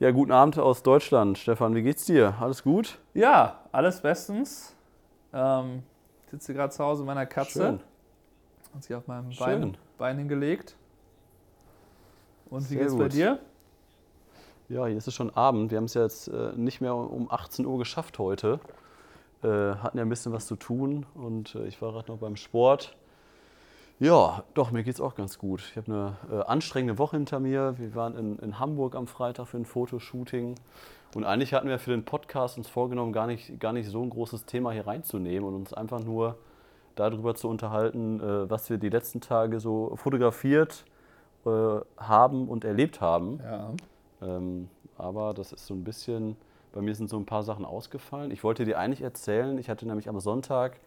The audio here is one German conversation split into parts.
Ja, guten Abend aus Deutschland. Stefan, wie geht's dir? Alles gut? Ja, alles bestens. Ähm, ich sitze gerade zu Hause mit meiner Katze. Schön. Hat sich auf meinem Schön. Bein, Bein hingelegt. Und wie Sehr geht's bei gut. dir? Ja, hier ist es schon Abend. Wir haben es ja jetzt äh, nicht mehr um 18 Uhr geschafft heute. Äh, hatten ja ein bisschen was zu tun und äh, ich war gerade noch beim Sport. Ja, doch, mir geht's auch ganz gut. Ich habe eine äh, anstrengende Woche hinter mir. Wir waren in, in Hamburg am Freitag für ein Fotoshooting. Und eigentlich hatten wir für den Podcast uns vorgenommen, gar nicht, gar nicht so ein großes Thema hier reinzunehmen und uns einfach nur darüber zu unterhalten, äh, was wir die letzten Tage so fotografiert äh, haben und erlebt haben. Ja. Ähm, aber das ist so ein bisschen, bei mir sind so ein paar Sachen ausgefallen. Ich wollte dir eigentlich erzählen, ich hatte nämlich am Sonntag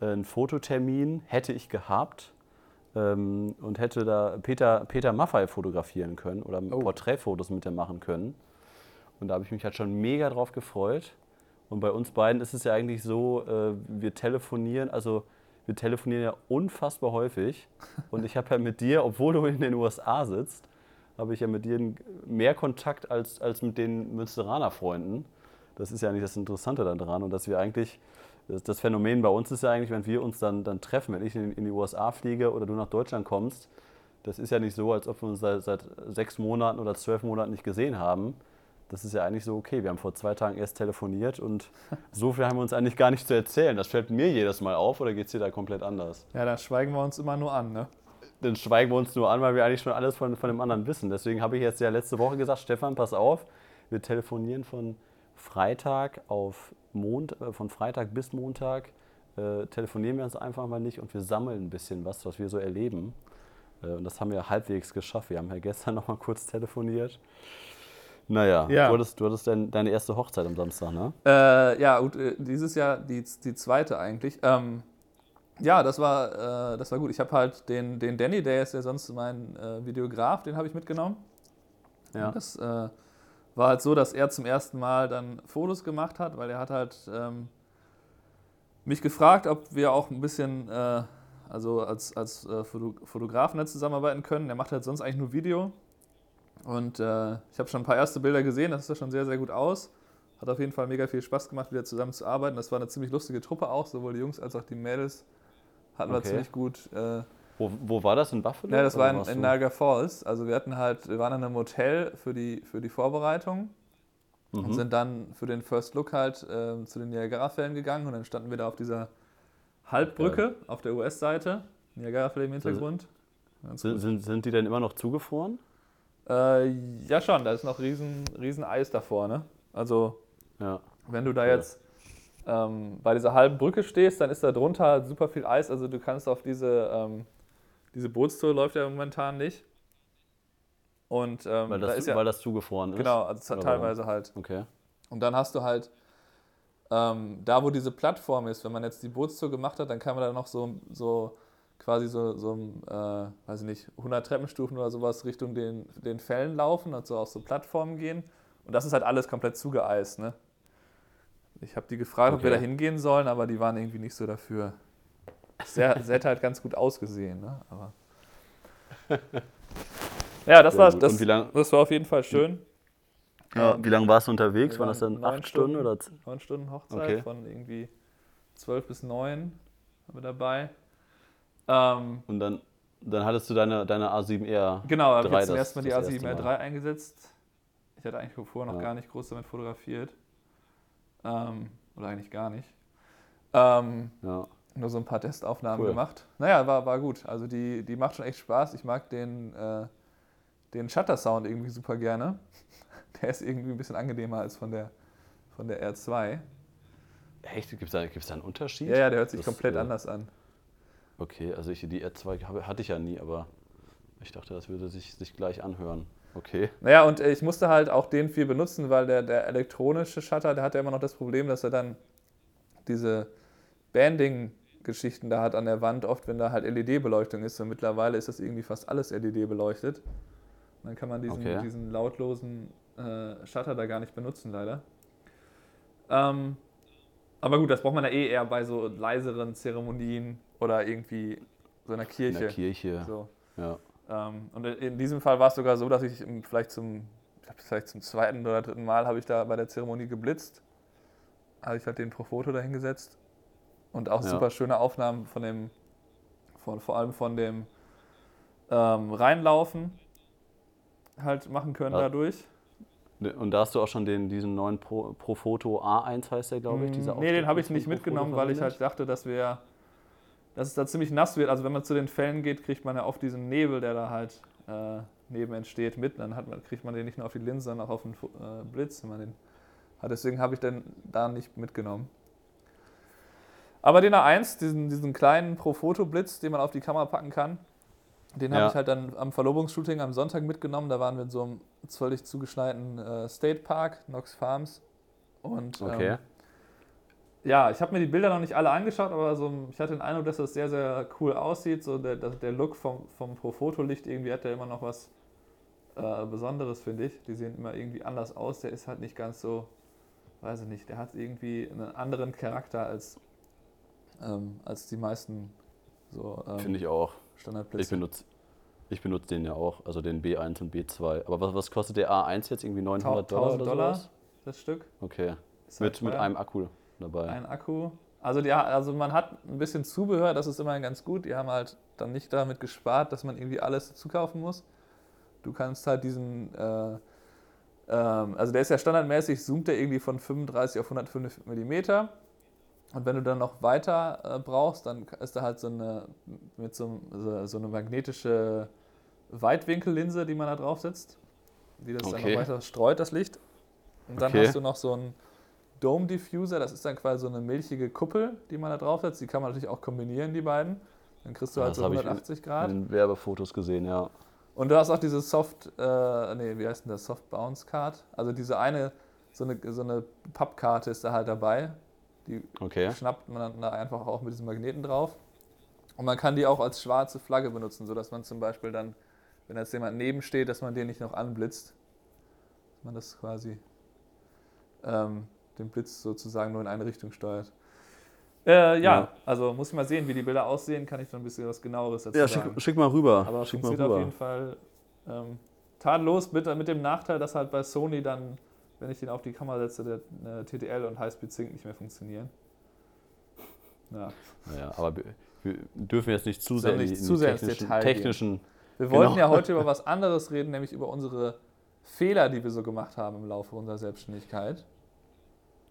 äh, einen Fototermin, hätte ich gehabt ähm, und hätte da Peter, Peter Maffay fotografieren können oder Oh. Porträtfotos mit dem machen können. Und da habe ich mich halt schon mega drauf gefreut. Und bei uns beiden ist es ja eigentlich so, äh, wir telefonieren, also wir telefonieren ja unfassbar häufig. Und ich habe ja mit dir, obwohl du in den USA sitzt, habe ich ja mit dir mehr Kontakt als, als mit den Münsteraner Freunden. Das ist ja eigentlich das Interessante daran. Und dass wir eigentlich, das, Phänomen bei uns ist ja eigentlich, wenn wir uns dann, dann treffen, wenn ich in, in die USA fliege oder du nach Deutschland kommst, das ist ja nicht so, als ob wir uns seit, seit sechs Monaten oder zwölf Monaten nicht gesehen haben. Das ist ja eigentlich so okay. Wir haben vor zwei Tagen erst telefoniert und so viel haben wir uns eigentlich gar nicht zu erzählen. Das fällt mir jedes Mal auf oder geht es dir da komplett anders? Ja, da schweigen wir uns immer nur an, ne? Dann schweigen wir uns nur an, weil wir eigentlich schon alles von, von dem anderen wissen. Deswegen habe ich jetzt ja letzte Woche gesagt, Stefan, pass auf, wir telefonieren von Freitag auf Mond, äh, von Freitag bis Montag äh, telefonieren wir uns einfach mal nicht und wir sammeln ein bisschen was, was wir so erleben. Äh, und das haben wir halbwegs geschafft. Wir haben ja gestern noch mal kurz telefoniert. Naja, Ja. du hattest, du hattest dein, deine erste Hochzeit am Samstag, ne? Äh, ja, gut, äh, dieses Jahr die, die zweite eigentlich. Ähm, ja, das war, äh, das war gut. Ich habe halt den, den Danny, der ist ja sonst mein äh, Videograf, den habe ich mitgenommen. Ja. Das äh, war halt so, dass er zum ersten Mal dann Fotos gemacht hat, weil er hat halt ähm, mich gefragt, ob wir auch ein bisschen, äh, also als, als äh, Foto Fotografen da zusammenarbeiten können. Er macht halt sonst eigentlich nur Video. Und äh, ich habe schon ein paar erste Bilder gesehen, das sah schon sehr, sehr gut aus. Hat auf jeden Fall mega viel Spaß gemacht, wieder zusammen zu arbeiten. Das war eine ziemlich lustige Truppe auch, sowohl die Jungs als auch die Mädels. Hatten wir Okay. ziemlich gut äh, Wo, wo war das? In Buffalo? ja, das war in, in Niagara Falls. Also wir hatten halt, wir waren in einem Hotel für die, für die Vorbereitung und Mhm. sind dann für den First Look halt ähm, zu den Niagara-Fällen gegangen und dann standen wir da auf dieser Halbbrücke auf der US-Seite. Niagara-Fälle im Hintergrund. Ganz Sind, sind, sind die denn immer noch zugefroren? Äh, ja schon, da ist noch riesen, riesen Eis davor, ne? Also Ja. wenn du da Ja. jetzt ähm, bei dieser halben Brücke stehst, dann ist da drunter super viel Eis. Also du kannst auf diese, ähm, diese Bootstour läuft ja momentan nicht. Und ähm, Weil da das, ist ja, weil das zugefroren ist? genau, also teilweise halt. Okay. Und dann hast du halt, ähm, da wo diese Plattform ist, wenn man jetzt die Bootstour gemacht hat, dann kann man da noch so, so quasi so, so äh, weiß ich nicht, 100 Treppenstufen oder sowas Richtung den, den Fällen laufen, also auf so Plattformen gehen. Und das ist halt alles komplett zugeeist, ne? Ich habe die gefragt, ob wir da Okay. hingehen sollen, aber die waren irgendwie nicht so dafür. Sehr, hätte halt ganz gut ausgesehen, ne? Aber ja, das Sehr war, das, das war auf jeden Fall schön. Ja, wie lange warst du unterwegs? Waren das dann neun acht Stunden, Stunden. oder? neun Stunden Hochzeit Okay. von irgendwie 12 bis 9 waren wir dabei. Ähm, Und dann, dann hattest du deine, deine A7R. genau, habe ich jetzt zum ersten Mal die das erste A7R3 Mal. eingesetzt. Ich hatte eigentlich vorher noch Ja. gar nicht groß damit fotografiert. Ähm, oder eigentlich gar nicht. Ähm, Ja. Nur so ein paar Testaufnahmen Cool. gemacht. Naja, war, war gut. Also die, die macht schon echt Spaß. Ich mag den, äh, den Shutter-Sound irgendwie super gerne. Der ist irgendwie ein bisschen angenehmer als von der, von der R2. Echt? Gibt es da, gibt's da einen Unterschied? Ja, ja, der hört sich Das, komplett äh, anders an. Okay, also ich, die R2 habe- hatte ich ja nie, aber ich dachte, das würde sich, sich gleich anhören. Okay. Naja, und äh, ich musste halt auch den viel benutzen, weil der, der elektronische Shutter, der hat ja immer noch das Problem, dass er dann diese Banding-Geschichten da hat an der Wand, oft wenn da halt LED-Beleuchtung ist. Und mittlerweile ist das irgendwie fast alles LED-beleuchtet. Dann kann man diesen, Okay. diesen lautlosen äh, Shutter da gar nicht benutzen, leider. Ähm, aber gut, das braucht man ja eh eher bei so leiseren Zeremonien oder irgendwie so einer In Kirche. der Kirche. So. Ja. Ähm, und in diesem Fall war es sogar so, dass ich vielleicht zum glaube, vielleicht zum zweiten oder dritten Mal habe ich da bei der Zeremonie geblitzt. Habe ich halt den Profoto da hingesetzt. Und auch Ja. super schöne Aufnahmen von dem, von, vor allem von dem ähm, Reinlaufen halt machen können Ja. dadurch. Und da hast du auch schon den, diesen neuen Pro, Profoto A1 heißt der, glaube ich. dieser Mm, nee, den habe ich nicht mitgenommen, weil ich halt dachte, dass wir, dass es da ziemlich nass wird. Also wenn man zu den Fällen geht, kriegt man ja oft diesen Nebel, der da halt äh, neben entsteht, mit. Dann hat man, kriegt man den nicht nur auf die Linse, sondern auch auf den äh, Blitz, hat. Deswegen habe ich den da nicht mitgenommen. Aber den A1, diesen, diesen kleinen Pro-Foto-Blitz, den man auf die Kamera packen kann, den habe Ja. ich halt dann am Verlobungsshooting am Sonntag mitgenommen. Da waren wir in so einem völlig zugeschneiten äh, State Park, Knox Farms. Und Okay. ähm, ja, ich habe mir die Bilder noch nicht alle angeschaut, aber so, ich hatte den Eindruck, dass das sehr, sehr cool aussieht. So der, der Look vom, vom Pro-Foto-Licht, irgendwie hat der immer noch was äh, Besonderes, finde ich. Die sehen immer irgendwie anders aus. Der ist halt nicht ganz so, weiß ich nicht, der hat irgendwie einen anderen Charakter als, ähm, als die meisten so ähm, Finde ich auch. Ich Standardblitze. benutze ich benutze den ja auch, also den B1 und B2. Aber was, was kostet der A1 jetzt? Irgendwie 900 Dollar 1000 oder Dollar sowas? das Stück. Okay. Ist halt Mit, mit einem Akku dabei. Ein Akku. Also, ja, also man hat ein bisschen Zubehör, das ist immerhin ganz gut. Die haben halt dann nicht damit gespart, dass man irgendwie alles dazu kaufen muss. Du kannst halt diesen, äh, ähm, also der ist ja standardmäßig, zoomt der irgendwie von 35 auf 105 mm. Und wenn du dann noch weiter äh, brauchst, dann ist da halt so eine, mit so, einem- so, so eine magnetische Weitwinkellinse, die man da draufsetzt, die das dann Okay. noch weiter streut, das Licht. Und dann Okay. hast du noch so einen Dome Diffuser, das ist dann quasi so eine milchige Kuppel, die man da draufsetzt. Die kann man natürlich auch kombinieren, die beiden. Dann kriegst du halt das so hab ich 180 Grad. In Werbefotos gesehen, ja. Und du hast auch diese Soft, äh, nee, wie heißt denn das? Soft Bounce Card. Also diese eine, so eine, so eine Pappkarte ist da halt dabei. Die Okay. schnappt man dann da einfach auch mit diesen Magneten drauf. Und man kann die auch als schwarze Flagge benutzen, sodass man zum Beispiel dann, wenn jetzt jemand nebensteht, dass man den nicht noch anblitzt. Dass man das quasi ähm, den Blitz sozusagen nur in eine Richtung steuert. Äh, ja, Ja. also muss ich mal sehen, wie die Bilder aussehen, kann ich dann ein bisschen was genaueres dazu Ja, sagen. schick, schick mal rüber. Aber schick mal funktioniert auf rüber. jeden Fall ähm, tadellos, mit, mit dem Nachteil, dass halt bei Sony dann, wenn ich den auf die Kamera setze, der äh, TTL und Highspeed Sync nicht mehr funktionieren. Ja. Ja, aber wir, wir dürfen jetzt nicht zu sehr nicht in zu sehr technischen, Detail gehen. technischen Wir Genau. wollten ja heute über was anderes reden, nämlich über unsere Fehler, die wir so gemacht haben im Laufe unserer Selbstständigkeit.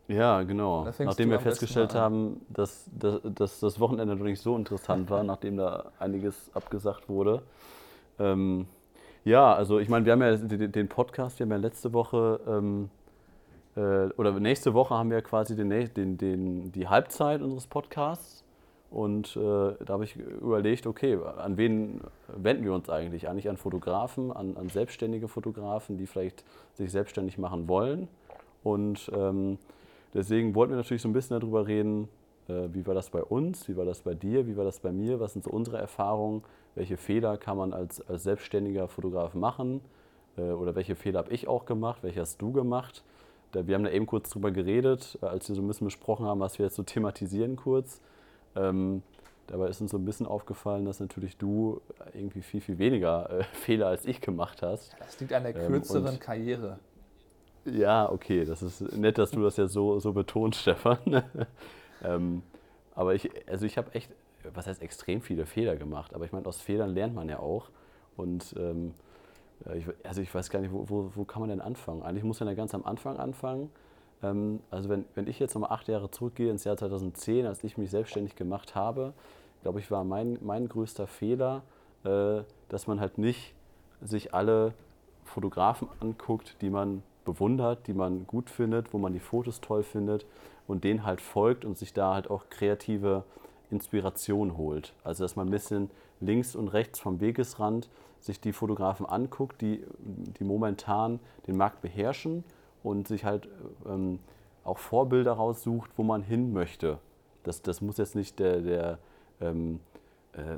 Ja, genau. Nachdem wir festgestellt haben, dass, dass, dass das Wochenende noch nicht so interessant war, nachdem da einiges abgesagt wurde. Ähm, ja, also ich meine, wir haben ja den Podcast, wir haben ja letzte Woche ähm, äh, oder nächste Woche haben wir quasi den, den, den, die Halbzeit unseres Podcasts. Und äh, da habe ich überlegt, okay, an wen wenden wir uns eigentlich? Eigentlich an Fotografen, an, an selbstständige Fotografen, die vielleicht sich selbstständig machen wollen. Und ähm, deswegen wollten wir natürlich so ein bisschen darüber reden, äh, wie war das bei uns, wie war das bei dir, wie war das bei mir, was sind so unsere Erfahrungen, welche Fehler kann man als, als selbstständiger Fotograf machen äh, oder welche Fehler habe ich auch gemacht, welche hast du gemacht. Wir haben da eben kurz drüber geredet, äh, als wir so ein bisschen besprochen haben, was wir jetzt so thematisieren kurz. Ähm, dabei ist uns so ein bisschen aufgefallen, dass natürlich du irgendwie viel, viel weniger äh, Fehler als ich gemacht hast. Das liegt an der Ähm, kürzeren und- Karriere. Ja, okay, das ist nett, dass du das ja so, so betonst, Stefan. ähm, aber ich, also ich habe echt, was heißt extrem viele Fehler gemacht, aber ich meine, aus Fehlern lernt man ja auch. Und ähm, also ich weiß gar nicht, wo, wo, wo kann man denn anfangen? Eigentlich muss man ja ganz am Anfang anfangen. Ähm, also wenn, wenn ich jetzt nochmal acht Jahre zurückgehe ins Jahr 2010, als ich mich selbstständig gemacht habe, glaube ich, war mein, mein größter Fehler, äh, dass man halt nicht sich alle Fotografen anguckt, die man bewundert, die man gut findet, wo man die Fotos toll findet und denen halt folgt und sich da halt auch kreative Inspiration holt. Also dass man ein bisschen links und rechts vom Wegesrand sich die Fotografen anguckt, die, die momentan den Markt beherrschen und sich halt ähm, auch Vorbilder raussucht, wo man hin möchte. Das, das muss jetzt nicht der, der, ähm, äh,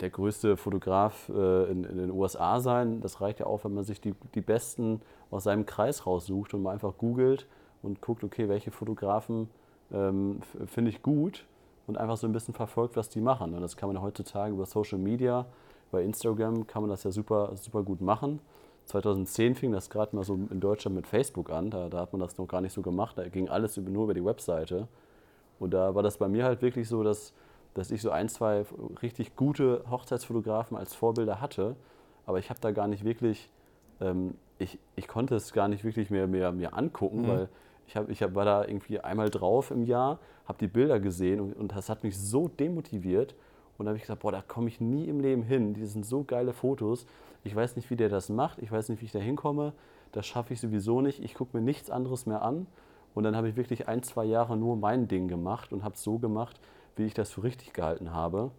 der größte Fotograf äh, in, in den USA sein. Das reicht ja auch, wenn man sich die, die besten aus seinem Kreis raussucht und mal einfach googelt und guckt, okay, welche Fotografen ähm, finde ich gut und einfach so ein bisschen verfolgt, was die machen. Und das kann man heutzutage über Social Media, bei Instagram kann man das ja super, super gut machen. 2010 fing das gerade mal so in Deutschland mit Facebook an. Da, da, hat man das noch gar nicht so gemacht. Da ging alles nur über die Webseite. Und da war das bei mir halt wirklich so, dass, dass ich so ein, zwei richtig gute Hochzeitsfotografen als Vorbilder hatte. Aber ich habe da gar nicht wirklich, ähm, ich, ich konnte es gar nicht wirklich mehr, mehr, mehr angucken, mhm. weil ich, hab, ich hab, war da irgendwie einmal drauf im Jahr, habe die Bilder gesehen und, und das hat mich so demotiviert. Und da habe ich gesagt, boah, da komme ich nie im Leben hin. Die sind so geile Fotos. Ich weiß nicht, wie der das macht. Ich weiß nicht, wie ich da hinkomme. Das schaffe ich sowieso nicht. Ich gucke mir nichts anderes mehr an. Und dann habe ich wirklich ein, zwei Jahre nur mein Ding gemacht und habe es so gemacht, wie ich das für richtig gehalten habe.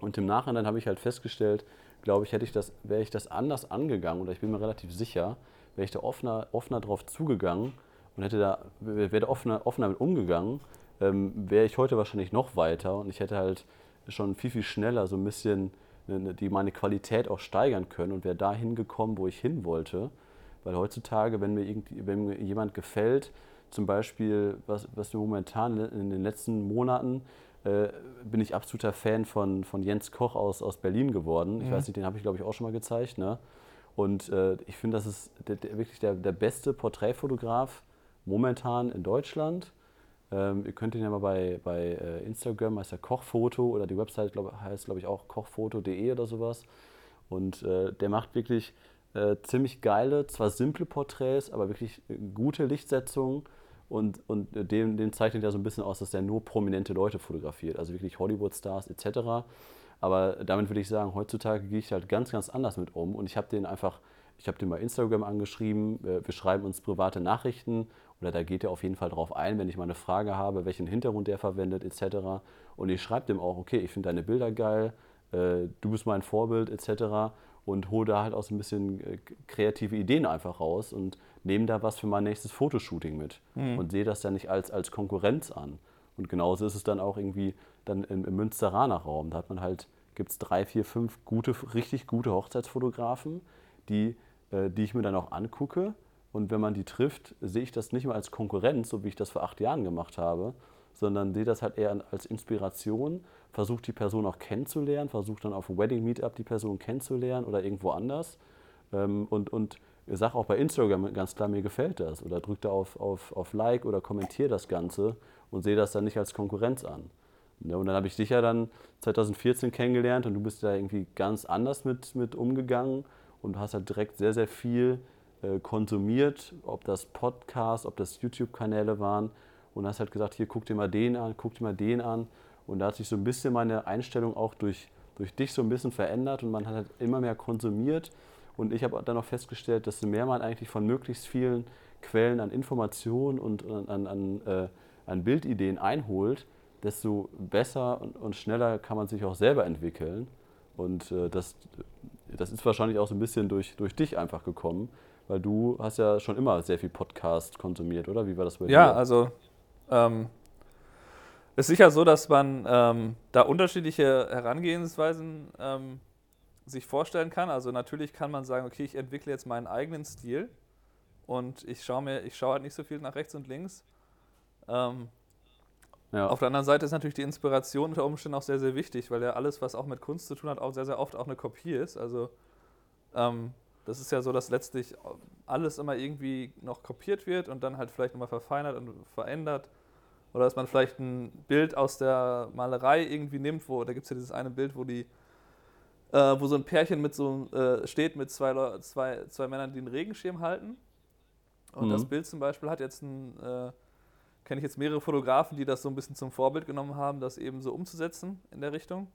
Und im Nachhinein habe ich halt festgestellt, glaube ich, hätte ich das, wäre ich das anders angegangen, oder ich bin mir relativ sicher, wäre ich da offener, offener drauf zugegangen und hätte da, wäre da offener, offener mit umgegangen, ähm, wäre ich heute wahrscheinlich noch weiter und ich hätte halt schon viel, viel schneller so ein bisschen die meine Qualität auch steigern können und wäre da hingekommen, wo ich hin wollte. Weil heutzutage, wenn mir, irgendwie, wenn mir jemand gefällt, zum Beispiel, was, was wir momentan in den letzten Monaten, äh, bin ich absoluter Fan von, von Jens Koch aus, aus Berlin geworden. Ich mhm. weiß nicht, den habe ich glaube ich auch schon mal gezeigt. Ne? Und äh, ich finde, das ist der, der, wirklich der, der beste Porträtfotograf momentan in Deutschland. Ähm, ihr könnt ihn ja mal bei, bei äh, Instagram, heißt ja Kochfoto oder die Website glaub, heißt, glaube ich, auch kochfoto.de oder sowas. Und äh, der macht wirklich äh, ziemlich geile, zwar simple Porträts, aber wirklich äh, gute Lichtsetzungen. Und, und dem, dem zeichnet er so ein bisschen aus, dass er nur prominente Leute fotografiert, also wirklich Hollywood-Stars etc. Aber damit würde ich sagen, heutzutage gehe ich halt ganz, ganz anders mit um. Und ich habe den einfach, ich habe den bei Instagram angeschrieben, äh, wir schreiben uns private Nachrichten oder da geht er auf jeden Fall drauf ein, wenn ich mal eine Frage habe, welchen Hintergrund der verwendet etc. Und ich schreibe dem auch, okay, ich finde deine Bilder geil, äh, du bist mein Vorbild etc. Und hole da halt auch so ein bisschen äh, kreative Ideen einfach raus und nehme da was für mein nächstes Fotoshooting mit mhm. und sehe das dann nicht als, als Konkurrenz an. Und genauso ist es dann auch irgendwie dann im, im Münsteraner Raum. Da hat man halt, gibt es drei, vier, fünf gute, richtig gute Hochzeitsfotografen, die, die ich mir dann auch angucke und wenn man die trifft, sehe ich das nicht mehr als Konkurrenz, so wie ich das vor acht Jahren gemacht habe, sondern sehe das halt eher als Inspiration, versuche die Person auch kennenzulernen, versuche dann auf dem Wedding Meetup die Person kennenzulernen oder irgendwo anders. Ähm, und, und sage auch bei Instagram ganz klar, mir gefällt das. Oder drücke da auf, auf, auf Like oder kommentiere das Ganze und sehe das dann nicht als Konkurrenz an. Und dann habe ich dich ja dann 2014 kennengelernt und du bist da irgendwie ganz anders mit, mit umgegangen und hast halt direkt sehr, sehr viel äh, konsumiert, ob das Podcasts, ob das YouTube-Kanäle waren und hast halt gesagt, hier guck dir mal den an, guck dir mal den an. Und da hat sich so ein bisschen meine Einstellung auch durch, durch dich so ein bisschen verändert und man hat halt immer mehr konsumiert. Und ich habe dann auch festgestellt, dass mehr man eigentlich von möglichst vielen Quellen an Informationen und an, an, äh, an Bildideen einholt, desto besser und, und, schneller kann man sich auch selber entwickeln. Und äh, das, das ist wahrscheinlich auch so ein bisschen durch, durch dich einfach gekommen, weil du hast ja schon immer sehr viel Podcast konsumiert, oder? Wie war das bei dir? Ja, also ähm, ist sicher so, dass man ähm, da unterschiedliche Herangehensweisen ähm, sich vorstellen kann. Also natürlich kann man sagen, okay, ich entwickle jetzt meinen eigenen Stil und ich schaue mir, ich schaue halt nicht so viel nach rechts und links. Ähm, ja. Auf der anderen Seite ist natürlich die Inspiration unter Umständen auch sehr, sehr wichtig, weil ja alles, was auch mit Kunst zu tun hat, auch sehr, sehr oft auch eine Kopie ist. Also ähm, das ist ja so, dass letztlich alles immer irgendwie noch kopiert wird und dann halt vielleicht nochmal verfeinert und verändert. Oder dass man vielleicht ein Bild aus der Malerei irgendwie nimmt, wo, da gibt es ja dieses eine Bild, wo die, äh, wo so ein Pärchen mit so äh, steht mit zwei, zwei, zwei Männern, die einen Regenschirm halten. Und mhm. das Bild zum Beispiel hat jetzt ein, äh, kenne ich jetzt mehrere Fotografen, die das so ein bisschen zum Vorbild genommen haben, das eben so umzusetzen in der Richtung.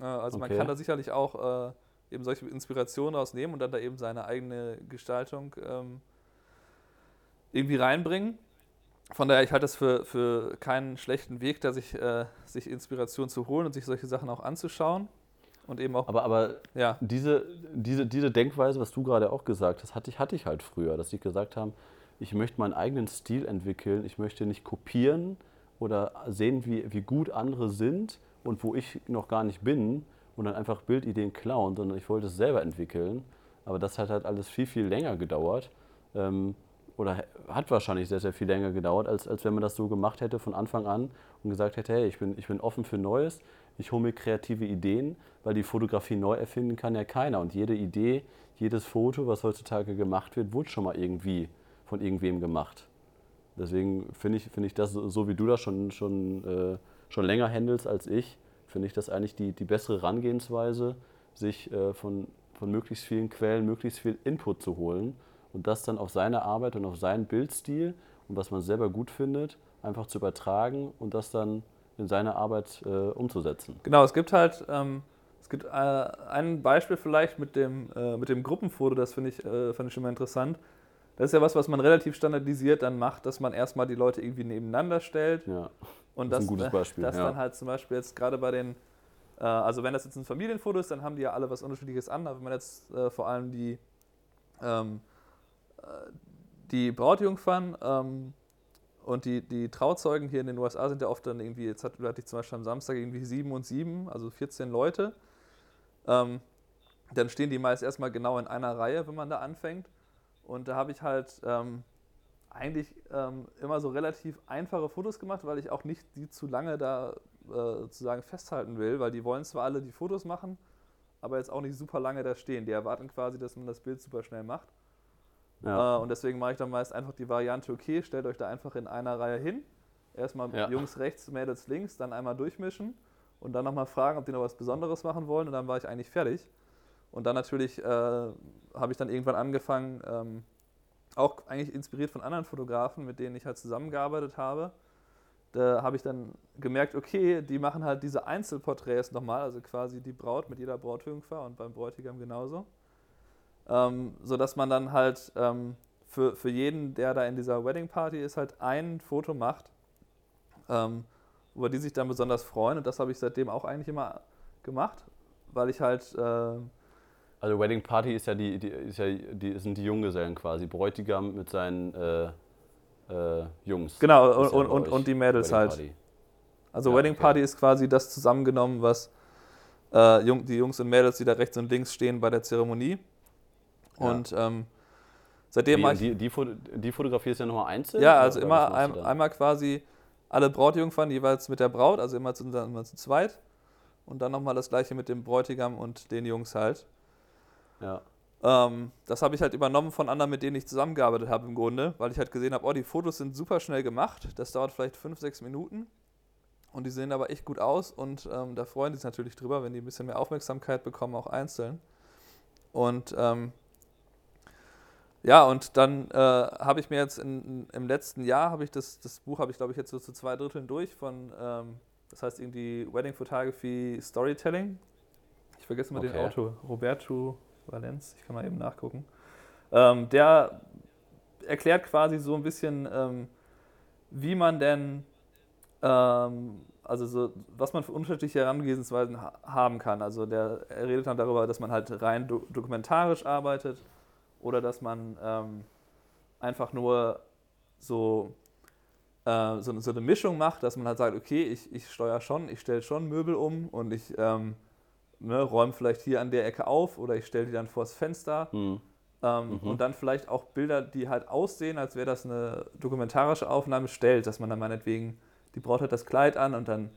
Äh, also okay. man kann da sicherlich auch äh, eben solche Inspirationen rausnehmen und dann da eben seine eigene Gestaltung ähm, irgendwie reinbringen. Von daher, ich halte das für, für keinen schlechten Weg, da sich, äh, sich Inspiration zu holen und sich solche Sachen auch anzuschauen. Und eben auch. Aber, aber ja. diese, diese, diese Denkweise, was du gerade auch gesagt hast, hatte ich, hatte ich halt früher, dass sie gesagt haben, ich möchte meinen eigenen Stil entwickeln, ich möchte nicht kopieren oder sehen, wie, wie gut andere sind und wo ich noch gar nicht bin, und dann einfach Bildideen klauen, sondern ich wollte es selber entwickeln. Aber das hat halt alles viel, viel länger gedauert. Ähm, oder hat wahrscheinlich sehr, sehr viel länger gedauert, als, als wenn man das so gemacht hätte von Anfang an und gesagt hätte, hey, ich bin, ich bin offen für Neues, ich hole mir kreative Ideen, weil die Fotografie neu erfinden kann ja keiner. Und jede Idee, jedes Foto, was heutzutage gemacht wird, wurde schon mal irgendwie von irgendwem gemacht. Deswegen finde ich, find ich das, so wie du das schon, schon, äh, schon länger handelst als ich, finde ich das eigentlich die, die bessere Herangehensweise, sich äh, von, von möglichst vielen Quellen möglichst viel Input zu holen und das dann auf seine Arbeit und auf seinen Bildstil und was man selber gut findet, einfach zu übertragen und das dann in seine Arbeit äh, umzusetzen. Genau, es gibt halt ähm, es gibt äh, ein Beispiel vielleicht mit dem, äh, mit dem Gruppenfoto, das finde ich, äh, fand ich schon mal interessant. Das ist ja was, was man relativ standardisiert dann macht, dass man erstmal die Leute irgendwie nebeneinander stellt. Ja, und das das, ist ein gutes Beispiel, Das ja. dann halt zum Beispiel jetzt gerade bei den, äh, also wenn das jetzt ein Familienfoto ist, dann haben die ja alle was Unterschiedliches an. Aber wenn man jetzt äh, vor allem die, ähm, äh, die Brautjungfern ähm, und die, die Trauzeugen hier in den USA sind ja oft dann irgendwie, jetzt hatte hatte ich zum Beispiel am Samstag irgendwie sieben und sieben, also 14 Leute. Ähm, dann stehen die meist erstmal genau in einer Reihe, wenn man da anfängt. Und da habe ich halt ähm, eigentlich ähm, immer so relativ einfache Fotos gemacht, weil ich auch nicht die zu lange da äh, sozusagen festhalten will, weil die wollen zwar alle die Fotos machen, aber jetzt auch nicht super lange da stehen. Die erwarten quasi, dass man das Bild super schnell macht. ja. Äh, und deswegen mache ich dann meist einfach die Variante, okay, stellt euch da einfach in einer Reihe hin. Erstmal Ja. Jungs rechts, Mädels links, dann einmal durchmischen und dann nochmal fragen, ob die noch was Besonderes machen wollen und dann war ich eigentlich fertig. Und dann natürlich äh, habe ich dann irgendwann angefangen, ähm, auch eigentlich inspiriert von anderen Fotografen, mit denen ich halt zusammengearbeitet habe. Da habe ich dann gemerkt, okay, die machen halt diese Einzelporträts nochmal, also quasi die Braut mit jeder Brautjungfer und beim Bräutigam genauso. Ähm, sodass man dann halt ähm, für, für jeden, der da in dieser Wedding Party ist, halt ein Foto macht, ähm, über die sich dann besonders freuen. Und das habe ich seitdem auch eigentlich immer gemacht, weil ich halt, äh, Also Wedding Party ist ja die, die, ist ja die sind die Junggesellen quasi, Bräutigam mit seinen äh, äh, Jungs. genau, und, ja und, und, und die Mädels Wedding halt. Party. Also Ja, Wedding okay. Party ist quasi das zusammengenommen, was äh, Jung, die Jungs und Mädels, die da rechts und links stehen bei der Zeremonie. Ja. Und ähm, seitdem Wie, die, die, die fotografierst du ja nochmal einzeln? Ja, also immer ein, einmal quasi alle Brautjungfern jeweils mit der Braut, also immer zu, immer zu zweit. Und dann nochmal das gleiche mit dem Bräutigam und den Jungs halt. Ja. Ähm, das habe ich halt übernommen von anderen, mit denen ich zusammengearbeitet habe im Grunde, weil ich halt gesehen habe, oh, die Fotos sind super schnell gemacht. Das dauert vielleicht fünf, sechs Minuten. Und die sehen aber echt gut aus und ähm, da freuen die sich natürlich drüber, wenn die ein bisschen mehr Aufmerksamkeit bekommen, auch einzeln. Und ähm, ja, und dann äh, habe ich mir jetzt in, im letzten Jahr, habe ich das, das Buch habe ich glaube ich jetzt so zu zwei Dritteln durch von, ähm, das heißt irgendwie Wedding Photography Storytelling. Ich vergesse mal den Okay. Autor, Roberto Valenz, ich kann mal eben nachgucken. Ähm, der erklärt quasi so ein bisschen, ähm, wie man denn, ähm, also so, was man für unterschiedliche Herangehensweisen ha haben kann. Also der er redet dann darüber, dass man halt rein do dokumentarisch arbeitet oder dass man ähm, einfach nur so, äh, so, so eine Mischung macht, dass man halt sagt, okay, ich, ich steuere schon, ich stelle schon Möbel um und ich ähm, ne, räume vielleicht hier an der Ecke auf oder ich stelle die dann vors Fenster. Hm. Ähm, Mhm. Und dann vielleicht auch Bilder, die halt aussehen, als wäre das eine dokumentarische Aufnahme, stellt, dass man dann meinetwegen, die Braut hat das Kleid an und dann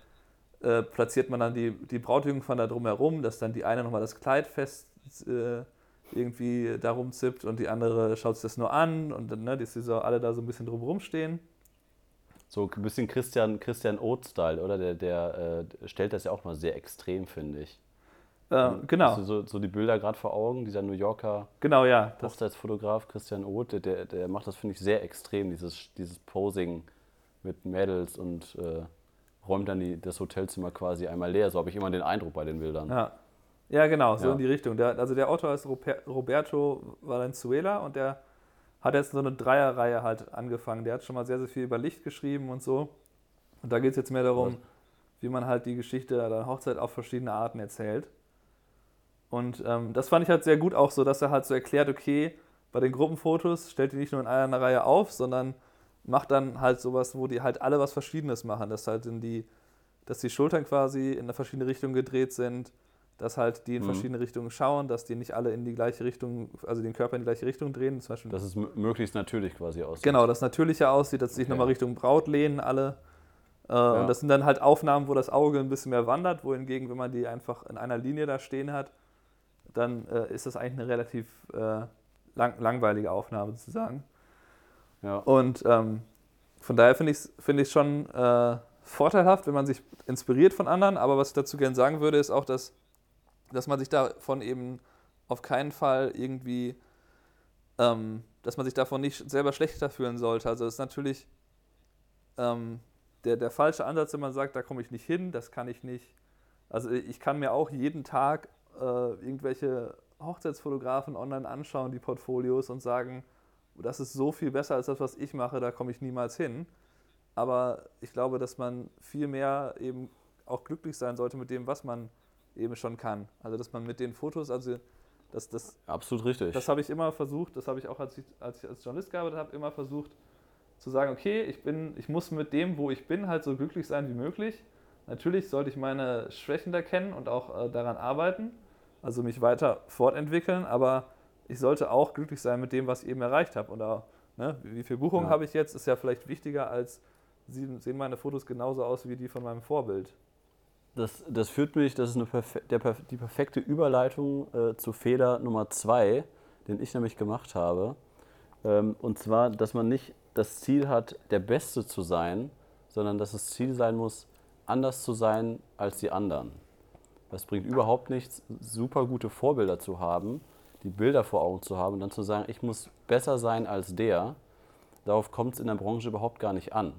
äh, platziert man dann die, die Brautjungfern da drumherum, dass dann die eine nochmal das Kleid fest äh, irgendwie darum zippt und die andere schaut sich das nur an und dann, ne, dass die so alle da so ein bisschen drumherum stehen. So ein bisschen Christian, Christian Oth-Style, oder? Der, der äh, stellt das ja auch mal sehr extrem, finde ich. Äh, genau, Hast du so, so die Bilder gerade vor Augen, dieser New Yorker genau, ja. Das, Hochzeitsfotograf Christian Oth, der, der, der macht das, finde ich, sehr extrem, dieses, dieses Posing mit Mädels und äh, räumt dann die, das Hotelzimmer quasi einmal leer. So habe ich immer den Eindruck bei den Bildern. Ja, ja genau, so Ja. in die Richtung. Der, also der Autor ist Roberto Valenzuela und der hat jetzt so eine Dreierreihe halt angefangen. Der hat schon mal sehr, sehr viel über Licht geschrieben und so. Und da geht es jetzt mehr darum, Was? wie man halt die Geschichte der Hochzeit auf verschiedene Arten erzählt. Und ähm, das fand ich halt sehr gut auch so, dass er halt so erklärt, okay, bei den Gruppenfotos stellt die nicht nur in einer Reihe auf, sondern macht dann halt sowas, wo die halt alle was Verschiedenes machen. Dass halt in die, dass die Schultern quasi in eine verschiedene Richtung gedreht sind, dass halt die in Mhm. verschiedene Richtungen schauen, dass die nicht alle in die gleiche Richtung, also den Körper in die gleiche Richtung drehen. Zum Beispiel Dass es möglichst natürlich quasi aussieht. Genau, das natürlicher aussieht, dass sie sich Okay. nochmal Richtung Braut lehnen, alle. Äh, ja. Und das sind dann halt Aufnahmen, wo das Auge ein bisschen mehr wandert, wohingegen, wenn man die einfach in einer Linie da stehen hat, dann äh, ist das eigentlich eine relativ äh, lang, langweilige Aufnahme sozusagen. Ja. Und ähm, von daher finde ich es find schon äh, vorteilhaft, wenn man sich inspiriert von anderen. Aber was ich dazu gerne sagen würde, ist auch, dass, dass man sich davon eben auf keinen Fall irgendwie, ähm, dass man sich davon nicht selber schlechter fühlen sollte. Also es ist natürlich ähm, der, der falsche Ansatz, wenn man sagt, da komme ich nicht hin, das kann ich nicht. Also ich kann mir auch jeden Tag äh, irgendwelche Hochzeitsfotografen online anschauen, die Portfolios und sagen, das ist so viel besser als das, was ich mache, da komme ich niemals hin. Aber ich glaube, dass man viel mehr eben auch glücklich sein sollte mit dem, was man eben schon kann. Also dass man mit den Fotos, also das, das absolut richtig. Das habe ich immer versucht, das habe ich auch als ich als, ich als Journalist gearbeitet habe, immer versucht zu sagen, okay, ich bin, ich muss mit dem, wo ich bin, halt so glücklich sein wie möglich. Natürlich sollte ich meine Schwächen da kennen und auch äh, daran arbeiten, also mich weiter fortentwickeln, aber ich sollte auch glücklich sein mit dem, was ich eben erreicht habe. Oder ne, wie viele Buchungen ja. habe ich jetzt, ist ja vielleicht wichtiger als sehen meine Fotos genauso aus wie die von meinem Vorbild. Das, das führt mich, das ist eine perfe der, die perfekte Überleitung äh, zu Fehler Nummer zwei, den ich nämlich gemacht habe. Ähm, und zwar, dass man nicht das Ziel hat, der Beste zu sein, sondern dass das Ziel sein muss, anders zu sein als die anderen. Es bringt überhaupt nichts, super gute Vorbilder zu haben, die Bilder vor Augen zu haben und dann zu sagen, ich muss besser sein als der. Darauf kommt es in der Branche überhaupt gar nicht an.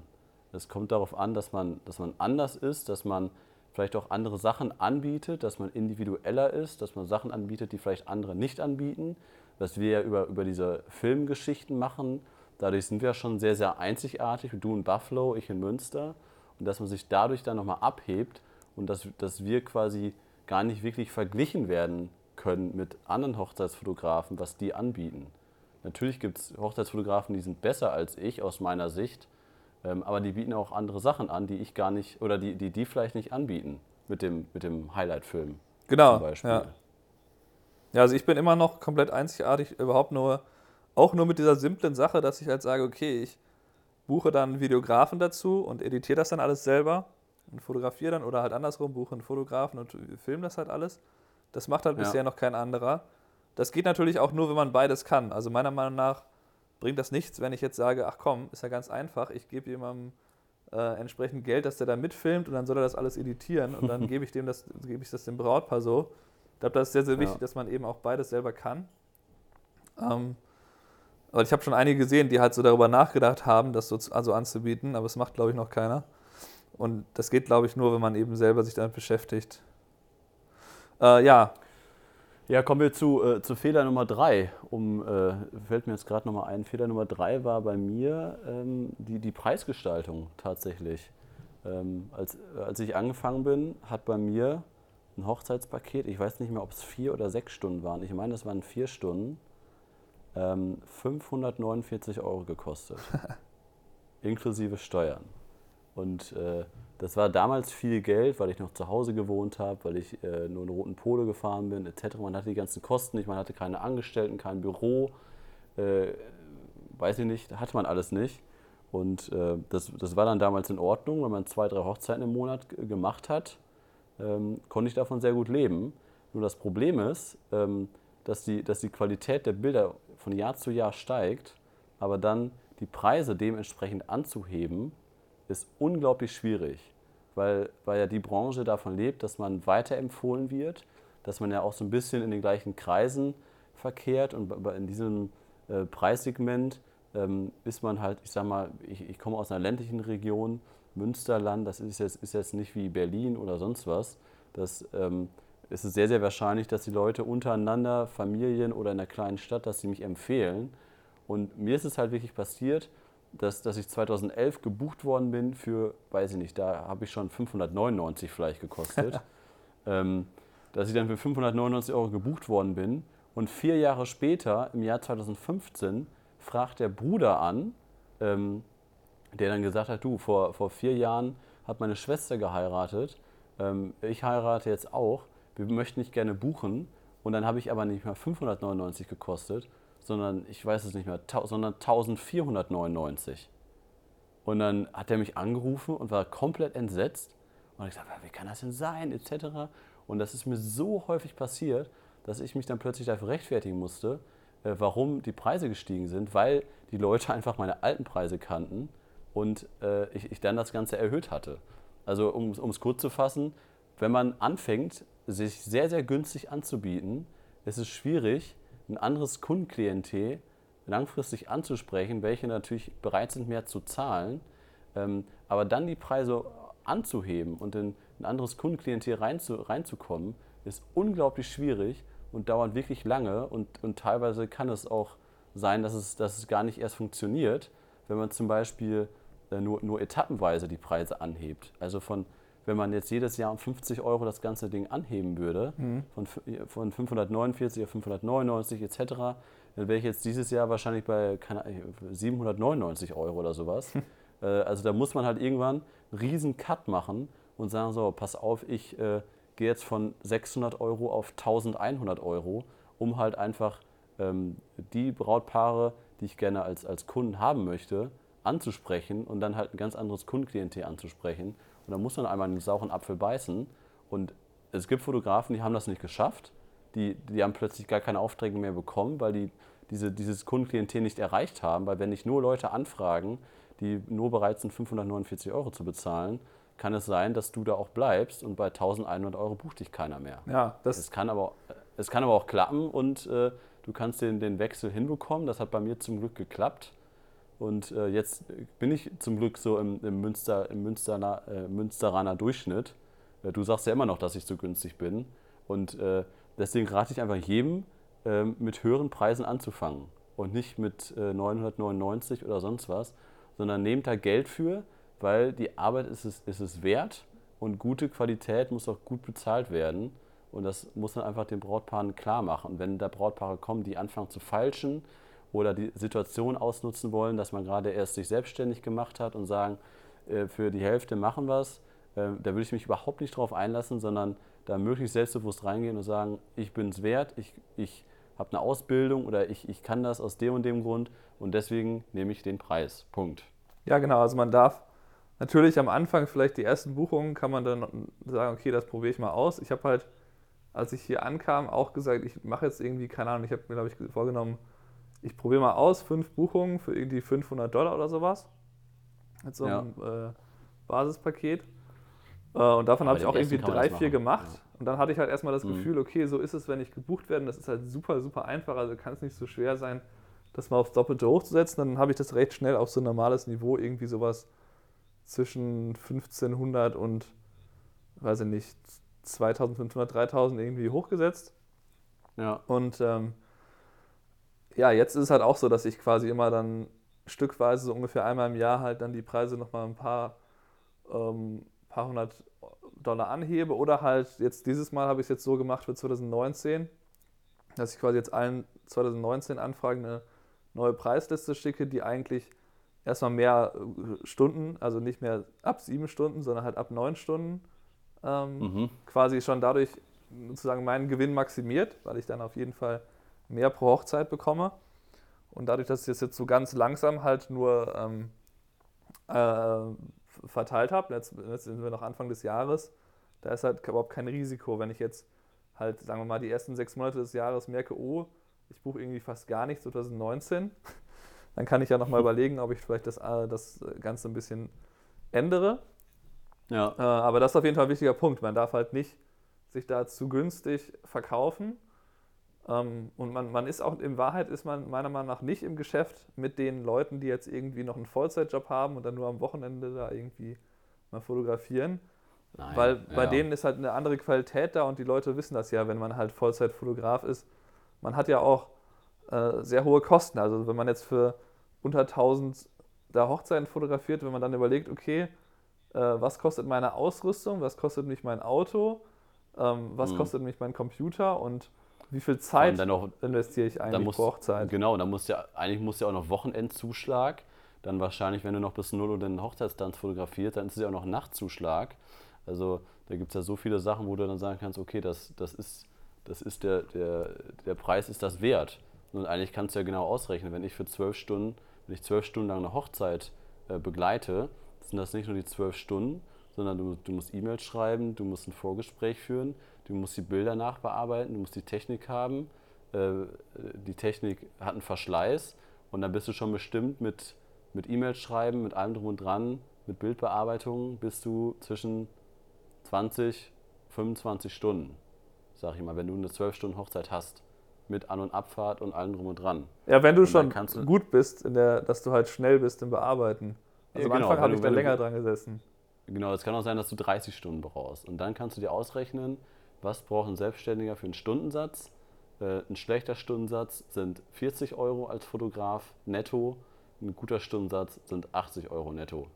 Es kommt darauf an, dass man, dass man anders ist, dass man vielleicht auch andere Sachen anbietet, dass man individueller ist, dass man Sachen anbietet, die vielleicht andere nicht anbieten. Was wir ja über, über diese Filmgeschichten machen, dadurch sind wir schon sehr, sehr einzigartig. Du in Buffalo, ich in Münster. Und dass man sich dadurch dann nochmal abhebt und dass, dass wir quasi gar nicht wirklich verglichen werden können mit anderen Hochzeitsfotografen, was die anbieten. Natürlich gibt es Hochzeitsfotografen, die sind besser als ich aus meiner Sicht, ähm, aber die bieten auch andere Sachen an, die ich gar nicht, oder die die, die vielleicht nicht anbieten mit dem, mit dem Highlight-Film. Genau. Zum Beispiel. Ja. ja, also ich bin immer noch komplett einzigartig, überhaupt nur, auch nur mit dieser simplen Sache, dass ich halt sage, okay, ich buche dann einen Videografen dazu und editiere das dann alles selber und fotografiere dann oder halt andersrum, buche einen Fotografen und filme das halt alles. Das macht halt ja. bisher noch kein anderer. Das geht natürlich auch nur, wenn man beides kann. Also meiner Meinung nach bringt das nichts, wenn ich jetzt sage, ach komm, ist ja ganz einfach, ich gebe jemandem äh, entsprechend Geld, dass der da mitfilmt und dann soll er das alles editieren und dann gebe ich dem das, gebe ich das dem Brautpaar so. Ich glaube, das ist sehr, sehr wichtig, ja. dass man eben auch beides selber kann. Ähm, aber ich habe schon einige gesehen, die halt so darüber nachgedacht haben, das so also anzubieten, aber es macht, glaube ich, noch keiner. Und das geht, glaube ich, nur, wenn man eben selber sich damit beschäftigt. Äh, ja. Ja, kommen wir zu, äh, zu Fehler Nummer drei. Um, äh, fällt mir jetzt gerade nochmal ein. Fehler Nummer drei war bei mir ähm, die, die Preisgestaltung tatsächlich. Ähm, als, als ich angefangen bin, hat bei mir ein Hochzeitspaket, ich weiß nicht mehr, ob es vier oder sechs Stunden waren. Ich meine, das waren vier Stunden. Ähm, 549 Euro gekostet. inklusive Steuern. Und äh, das war damals viel Geld, weil ich noch zu Hause gewohnt habe, weil ich äh, nur einen roten Polo gefahren bin, etc. Man hatte die ganzen Kosten nicht, man hatte keine Angestellten, kein Büro, äh, weiß ich nicht, hatte man alles nicht. Und äh, das, das war dann damals in Ordnung, wenn man zwei, drei Hochzeiten im Monat gemacht hat, ähm, konnte ich davon sehr gut leben. Nur das Problem ist, ähm, dass, die, dass die Qualität der Bilder von Jahr zu Jahr steigt, aber dann die Preise dementsprechend anzuheben, ist unglaublich schwierig, weil, weil ja die Branche davon lebt, dass man weiterempfohlen wird, dass man ja auch so ein bisschen in den gleichen Kreisen verkehrt und in diesem äh, Preissegment ähm, ist man halt, ich sag mal, ich, ich komme aus einer ländlichen Region, Münsterland, das ist jetzt, ist jetzt nicht wie Berlin oder sonst was. Das ähm, ist sehr, sehr wahrscheinlich, dass die Leute untereinander, Familien oder in einer kleinen Stadt, dass sie mich empfehlen. Und mir ist es halt wirklich passiert, dass, dass ich 2011 gebucht worden bin für, weiß ich nicht, da habe ich schon 599 vielleicht gekostet. ähm, dass ich dann für 599 Euro gebucht worden bin und vier Jahre später, im Jahr 2015, fragt der Bruder an, ähm, der dann gesagt hat, du, vor, vor vier Jahren hat meine Schwester geheiratet, ähm, ich heirate jetzt auch, wir möchten nicht gerne buchen und dann habe ich aber nicht mehr 599 gekostet, sondern ich weiß es nicht mehr, sondern 1499. Und dann hat er mich angerufen und war komplett entsetzt. Und ich gesagt, wie kann das denn sein, etc. Und das ist mir so häufig passiert, dass ich mich dann plötzlich dafür rechtfertigen musste, äh, warum die Preise gestiegen sind, weil die Leute einfach meine alten Preise kannten und äh, ich, ich dann das Ganze erhöht hatte. Also um es kurz zu fassen, wenn man anfängt, sich sehr, sehr günstig anzubieten, ist es schwierig, ein anderes Kundenklientel langfristig anzusprechen, welche natürlich bereit sind, mehr zu zahlen. Ähm, aber dann die Preise anzuheben und in ein anderes Kundenklientel reinzu, reinzukommen, ist unglaublich schwierig und dauert wirklich lange. Und, und teilweise kann es auch sein, dass es, dass es gar nicht erst funktioniert, wenn man zum Beispiel äh, nur, nur etappenweise die Preise anhebt. Also von, wenn man jetzt jedes Jahr um 50 Euro das ganze Ding anheben würde, mhm. von, von 549 auf 599 etc., dann wäre ich jetzt dieses Jahr wahrscheinlich bei keine, 799 Euro oder sowas. Äh, also da muss man halt irgendwann einen riesen Cut machen und sagen, so, pass auf, ich äh, gehe jetzt von 600 Euro auf 1100 Euro, um halt einfach ähm, die Brautpaare, die ich gerne als, als Kunden haben möchte, anzusprechen und dann halt ein ganz anderes Kundenklientel anzusprechen. Und da muss man einmal einen sauren Apfel beißen. Und es gibt Fotografen, die haben das nicht geschafft. Die, die haben plötzlich gar keine Aufträge mehr bekommen, weil die diese, dieses Kundenklientel nicht erreicht haben. Weil wenn nicht nur Leute anfragen, die nur bereit sind, 549 Euro zu bezahlen, kann es sein, dass du da auch bleibst und bei 1100 Euro bucht dich keiner mehr. Ja, das es, kann aber, es kann aber auch klappen und äh, du kannst den, den Wechsel hinbekommen. Das hat bei mir zum Glück geklappt. Und äh, jetzt bin ich zum Glück so im, im, Münster, im Münsterner, äh, Münsteraner Durchschnitt. Äh, du sagst ja immer noch, dass ich so günstig bin. Und äh, deswegen rate ich einfach jedem, ähm, mit höheren Preisen anzufangen und nicht mit 999 äh, oder sonst was, sondern nehmt da Geld für, weil die Arbeit ist es, ist es wert und gute Qualität muss auch gut bezahlt werden. Und das muss man einfach den Brautpaaren klar machen. Und wenn da Brautpaare kommen, die anfangen zu falschen oder die Situation ausnutzen wollen, dass man gerade erst sich selbstständig gemacht hat und sagen, äh, für die Hälfte machen wir es, äh, da würde ich mich überhaupt nicht drauf einlassen, sondern da möglichst selbstbewusst reingehen und sagen, ich bin es wert, ich, ich habe eine Ausbildung oder ich, ich kann das aus dem und dem Grund und deswegen nehme ich den Preis. Punkt. Ja, genau. Also man darf natürlich am Anfang vielleicht die ersten Buchungen kann man dann sagen, okay, das probiere ich mal aus. Ich habe halt, als ich hier ankam, auch gesagt, ich mache jetzt irgendwie, keine Ahnung, ich habe mir, glaube ich, vorgenommen, ich probiere mal aus, fünf Buchungen für irgendwie 500 Dollar oder sowas. Mit so einem ja. äh, Basispaket. Äh, und davon habe ich auch irgendwie drei, vier gemacht. Ja. Und dann hatte ich halt erstmal das mhm. Gefühl, okay, so ist es, wenn ich gebucht werde. Das ist halt super, super einfach. Also kann es nicht so schwer sein, das mal aufs Doppelte hochzusetzen. Dann habe ich das recht schnell auf so ein normales Niveau, irgendwie sowas zwischen 1500 und, weiß ich nicht, 2500, 3000 irgendwie hochgesetzt. Ja. Und ähm, ja, jetzt ist es halt auch so, dass ich quasi immer dann stückweise so ungefähr einmal im Jahr halt dann die Preise nochmal ein paar, ähm, paar hundert Dollar anhebe oder halt jetzt dieses Mal habe ich es jetzt so gemacht für 2019, dass ich quasi jetzt allen 2019 Anfragen eine neue Preisliste schicke, die eigentlich erstmal mehr äh, Stunden, also nicht mehr ab sieben Stunden, sondern halt ab neun Stunden ähm, mhm. quasi schon dadurch sozusagen meinen Gewinn maximiert, weil ich dann auf jeden Fall mehr pro Hochzeit bekomme. Und dadurch, dass ich das jetzt so ganz langsam halt nur ähm, äh, verteilt habe, jetzt, jetzt, sind wir noch Anfang des Jahres, da ist halt überhaupt kein Risiko, wenn ich jetzt halt, sagen wir mal, die ersten sechs Monate des Jahres merke, oh, ich buche irgendwie fast gar nichts 2019, dann kann ich ja nochmal überlegen, ob ich vielleicht das, äh, das Ganze ein bisschen ändere. Ja. Äh, aber das ist auf jeden Fall ein wichtiger Punkt. Man darf halt nicht sich da zu günstig verkaufen. Ähm, und man, man ist auch, in Wahrheit ist man meiner Meinung nach nicht im Geschäft mit den Leuten, die jetzt irgendwie noch einen Vollzeitjob haben und dann nur am Wochenende da irgendwie mal fotografieren. Nein, Weil bei ja. denen ist halt eine andere Qualität da und die Leute wissen das ja, wenn man halt Vollzeitfotograf ist. Man hat ja auch äh, sehr hohe Kosten. Also wenn man jetzt für unter 1000 da Hochzeiten fotografiert, wenn man dann überlegt, okay, äh, was kostet meine Ausrüstung, was kostet mich mein Auto, ähm, was mhm. kostet mich mein Computer und wie viel Zeit noch, investiere ich eigentlich muss, pro Hochzeit? Genau, da muss ja, eigentlich muss ja auch noch Wochenendzuschlag. Dann Wahrscheinlich, wenn du noch bis 0 Uhr den Hochzeitstanz fotografierst, dann ist es ja auch noch Nachtzuschlag. Also da gibt es ja so viele Sachen, wo du dann sagen kannst, okay, das, das ist, das ist der, der, der Preis ist das wert. Und eigentlich kannst du ja genau ausrechnen, wenn ich für zwölf Stunden, wenn ich zwölf Stunden lang eine Hochzeit äh, begleite, sind das nicht nur die zwölf Stunden, sondern du, du musst E-Mails schreiben, du musst ein Vorgespräch führen, du musst die Bilder nachbearbeiten, du musst die Technik haben. Äh, die Technik hat einen Verschleiß und dann bist du schon bestimmt mit, mit E-Mails schreiben, mit allem drum und dran, mit Bildbearbeitung, bist du zwischen 20, 25 Stunden, sag ich mal, wenn du eine 12 Stunden Hochzeit hast mit An- und Abfahrt und allem drum und dran. Ja, wenn du schon du- gut bist, in der, dass du halt schnell bist im Bearbeiten. Also Ja, am genau, Anfang habe ich da länger dran gesessen. Genau, es kann auch sein, dass du 30 Stunden brauchst. Und dann kannst du dir ausrechnen, was braucht ein Selbstständiger für einen Stundensatz. Äh, ein schlechter Stundensatz sind 40 Euro als Fotograf netto. Ein guter Stundensatz sind 80 Euro netto.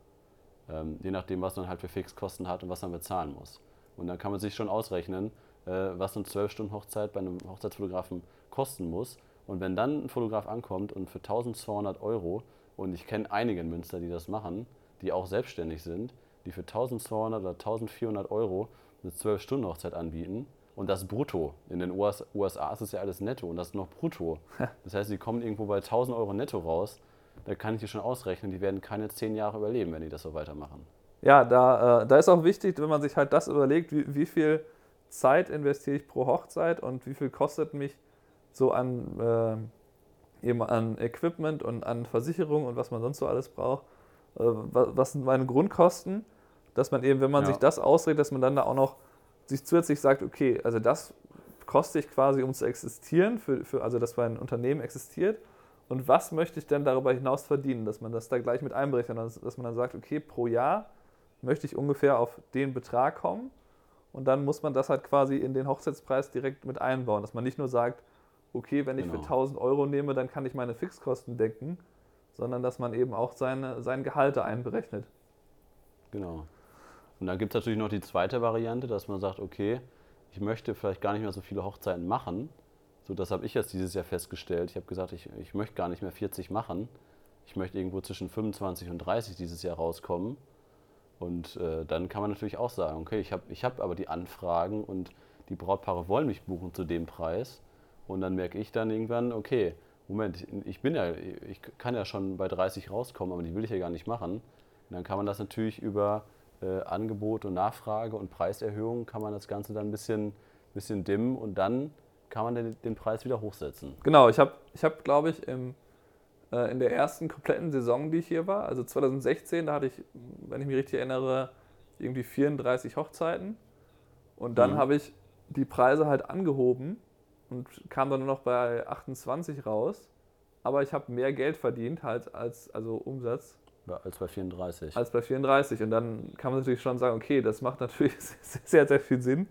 Ähm, je nachdem, was man halt für Fixkosten hat und was man bezahlen muss. Und dann kann man sich schon ausrechnen, äh, was eine 12-Stunden-Hochzeit bei einem Hochzeitsfotografen kosten muss. Und wenn dann ein Fotograf ankommt und für 1200 Euro, und ich kenne einige in Münster, die das machen, die auch selbstständig sind, die für 1200 oder 1400 Euro eine 12-Stunden-Hochzeit anbieten. Und das brutto. In den US USA ist es ja alles netto und das ist noch brutto. Das heißt, die kommen irgendwo bei 1000 Euro netto raus. Da kann ich dir schon ausrechnen, die werden keine 10 Jahre überleben, wenn die das so weitermachen. Ja, da, äh, da ist auch wichtig, wenn man sich halt das überlegt, wie, wie viel Zeit investiere ich pro Hochzeit und wie viel kostet mich so an, äh, eben an Equipment und an Versicherung und was man sonst so alles braucht. Äh, wa- was sind meine Grundkosten? Dass man eben, wenn man Ja. sich das ausrechnet, dass man dann da auch noch sich zusätzlich sagt, okay, also das koste ich quasi, um zu existieren, für, für, also dass mein Unternehmen existiert. Und was möchte ich denn darüber hinaus verdienen? Dass man das da gleich mit einberechnet, dass man dann sagt, okay, pro Jahr möchte ich ungefähr auf den Betrag kommen. Und dann muss man das halt quasi in den Hochzeitspreis direkt mit einbauen. Dass man nicht nur sagt, okay, wenn ich für Genau. 1000 Euro nehme, dann kann ich meine Fixkosten decken, sondern dass man eben auch seine, sein Gehalt da einberechnet. Genau. Und dann gibt es natürlich noch die zweite Variante, dass man sagt, okay, ich möchte vielleicht gar nicht mehr so viele Hochzeiten machen. So, das habe ich jetzt dieses Jahr festgestellt. Ich habe gesagt, ich, ich möchte gar nicht mehr 40 machen. Ich möchte irgendwo zwischen 25 und 30 dieses Jahr rauskommen. Und äh, dann kann man natürlich auch sagen, okay, ich habe ich hab aber die Anfragen und die Brautpaare wollen mich buchen zu dem Preis. Und dann merke ich dann irgendwann, okay, Moment, ich- bin ja, ich kann ja schon bei 30 rauskommen, aber die will ich ja gar nicht machen. Und dann kann man das natürlich über äh, Angebot und Nachfrage und Preiserhöhung kann man das Ganze dann ein bisschen, bisschen dimmen und dann kann man den, den Preis wieder hochsetzen. Genau, ich habe, ich hab, glaube ich, im, äh, in der ersten kompletten Saison, die ich hier war, also 2016, da hatte ich, wenn ich mich richtig erinnere, irgendwie 34 Hochzeiten. Und dann Mhm. habe ich die Preise halt angehoben und kam dann nur noch bei 28 raus. Aber ich habe mehr Geld verdient, halt als also Umsatz, Als bei 34. als bei 34. Und dann kann man natürlich schon sagen, okay, das macht natürlich sehr, sehr viel Sinn,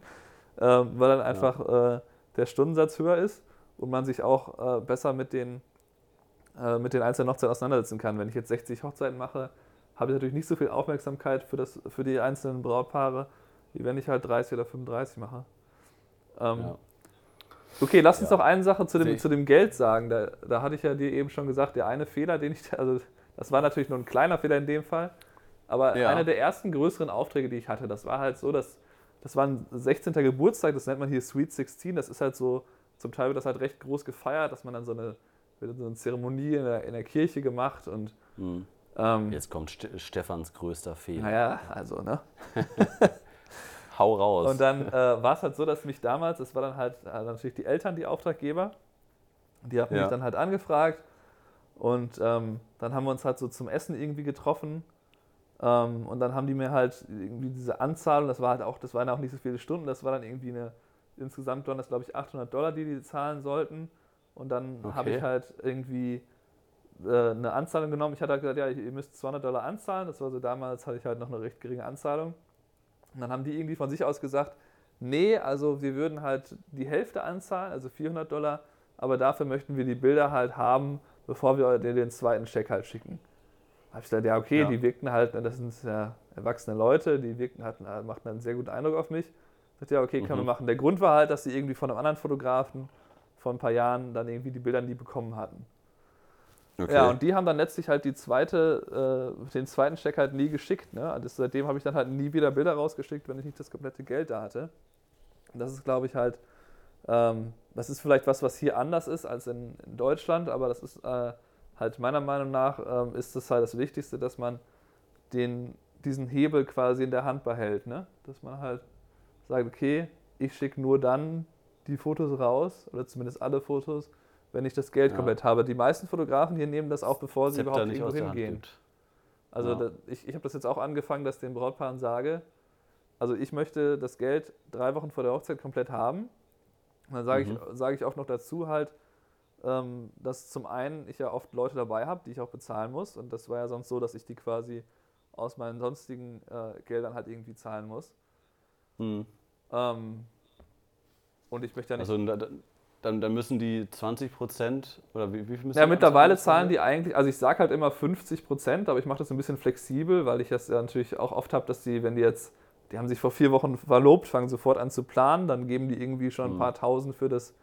ähm, weil dann einfach äh, der Stundensatz höher ist und man sich auch äh, besser mit den, äh, mit den einzelnen Hochzeiten auseinandersetzen kann. Wenn ich jetzt 60 Hochzeiten mache, habe ich natürlich nicht so viel Aufmerksamkeit für, das, für die einzelnen Brautpaare, wie wenn ich halt 30 oder 35 mache. Ähm, ja. Okay, lass uns Ja. noch eine Sache zu dem, zu dem Geld sagen. Da, da hatte ich ja dir eben schon gesagt, der eine Fehler, den ich, also das war natürlich nur ein kleiner Fehler in dem Fall, aber Ja. einer der ersten größeren Aufträge, die ich hatte, das war halt so, dass das war ein 16. Geburtstag, das nennt man hier Sweet 16, das ist halt so, zum Teil wird das halt recht groß gefeiert, dass man dann so eine, wird so eine Zeremonie in der, in der Kirche gemacht und Hm. ähm, Jetzt kommt Ste Stefans größter Fehler. naja, also, ne? Hau raus. Und dann äh, war es halt so, dass mich damals, es war dann halt äh, natürlich die Eltern, die Auftraggeber, die haben Ja. mich dann halt angefragt und ähm, dann haben wir uns halt so zum Essen irgendwie getroffen ähm, und dann haben die mir halt irgendwie diese Anzahlung, das war halt auch, das waren auch nicht so viele Stunden, das war dann irgendwie eine, insgesamt waren das glaube ich 800 Dollar, die die zahlen sollten und dann habe Okay. ich halt irgendwie äh, eine Anzahlung genommen. Ich hatte halt gesagt, ja, ihr müsst 200 Dollar anzahlen. Das war so damals, hatte ich halt noch eine recht geringe Anzahlung. Und dann haben die irgendwie von sich aus gesagt, nee, also wir würden halt die Hälfte anzahlen, also 400 Dollar, aber dafür möchten wir die Bilder halt haben, bevor wir dir den zweiten Scheck halt schicken. Da habe ich gesagt, ja, okay, Ja. die wirkten halt, ne, das sind ja erwachsene Leute, die wirkten halt, machten einen sehr guten Eindruck auf mich. Ich sagte, ja, okay, können wir Mhm. machen. Der Grund war halt, dass sie irgendwie von einem anderen Fotografen vor ein paar Jahren dann irgendwie die Bilder nie bekommen hatten. okay. Ja, und die haben dann letztlich halt die zweite, äh, den zweiten Check halt nie geschickt. Ne? Das, seitdem habe ich dann halt nie wieder Bilder rausgeschickt, wenn ich nicht das komplette Geld da hatte. Und das ist, glaube ich, halt, das ist vielleicht was, was hier anders ist als in, in Deutschland, aber das ist äh, halt meiner Meinung nach ähm, ist das halt das Wichtigste, dass man den, diesen Hebel quasi in der Hand behält. Ne? Dass man halt sagt, okay, ich schicke nur dann die Fotos raus, oder zumindest alle Fotos, wenn ich das Geld Ja. komplett habe. Die meisten Fotografen hier nehmen das auch, bevor sie Zepter überhaupt nicht irgendwo hingehen. Also Ja. da, ich, ich habe das jetzt auch angefangen, dass ich den Brautpaaren sage, also ich möchte das Geld drei Wochen vor der Hochzeit komplett haben. Und dann sage Mhm. ich, sage ich auch noch dazu halt, ähm, dass zum einen ich ja oft Leute dabei habe, die ich auch bezahlen muss. Und das war ja sonst so, dass ich die quasi aus meinen sonstigen äh, Geldern halt irgendwie zahlen muss. Mhm. Ähm, und ich möchte ja nicht. Also da- da- dann, dann müssen die 20 Prozent oder wie, wie viel müssen Ja, mittlerweile zahlen die eigentlich, also ich sage halt immer 50 Prozent, aber ich mache das ein bisschen flexibel, weil ich das ja natürlich auch oft habe, dass die, wenn die jetzt, die haben sich vor vier Wochen verlobt, fangen sofort an zu planen, dann geben die irgendwie schon ein Mhm. paar Tausend für, das,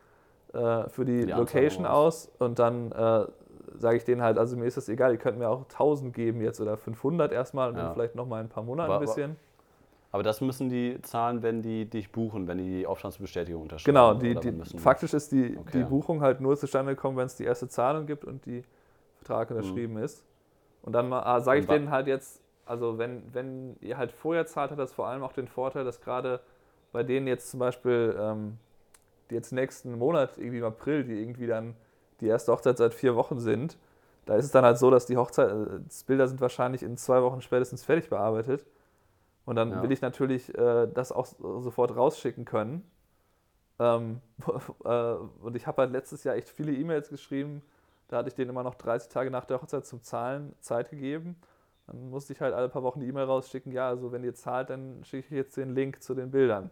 äh, für die, Die Location aus und dann äh, sage ich denen halt, also mir ist das egal, ihr könnt mir auch 1000 geben jetzt oder 500 erstmal und Ja. dann vielleicht nochmal ein paar Monate ein bisschen. Aber das müssen die zahlen, wenn die dich buchen, wenn die die Auftragsbestätigung unterschreiben. Genau, die, oder die, müssen die- faktisch ist die, Okay. die Buchung halt nur zustande gekommen, wenn es die erste Zahlung gibt und die Vertrag unterschrieben ist. Und dann sage ich Mhm. Denen halt jetzt, also wenn, wenn ihr halt vorher zahlt, hat das vor allem auch den Vorteil, dass gerade bei denen jetzt zum Beispiel, ähm, die jetzt nächsten Monat, irgendwie im April, die irgendwie dann die erste Hochzeit seit vier Wochen sind, da ist es dann halt so, dass die Hochzeitsbilder sind wahrscheinlich in zwei Wochen spätestens fertig bearbeitet. Und dann Ja. will ich natürlich äh, das auch sofort rausschicken können. Ähm, äh, und ich habe halt letztes Jahr echt viele E-Mails geschrieben. Da hatte ich denen immer noch 30 Tage nach der Hochzeit zum Zahlen Zeit gegeben. Dann musste ich halt alle paar Wochen die E-Mail rausschicken, ja, also wenn ihr zahlt, dann schicke ich jetzt den Link zu den Bildern.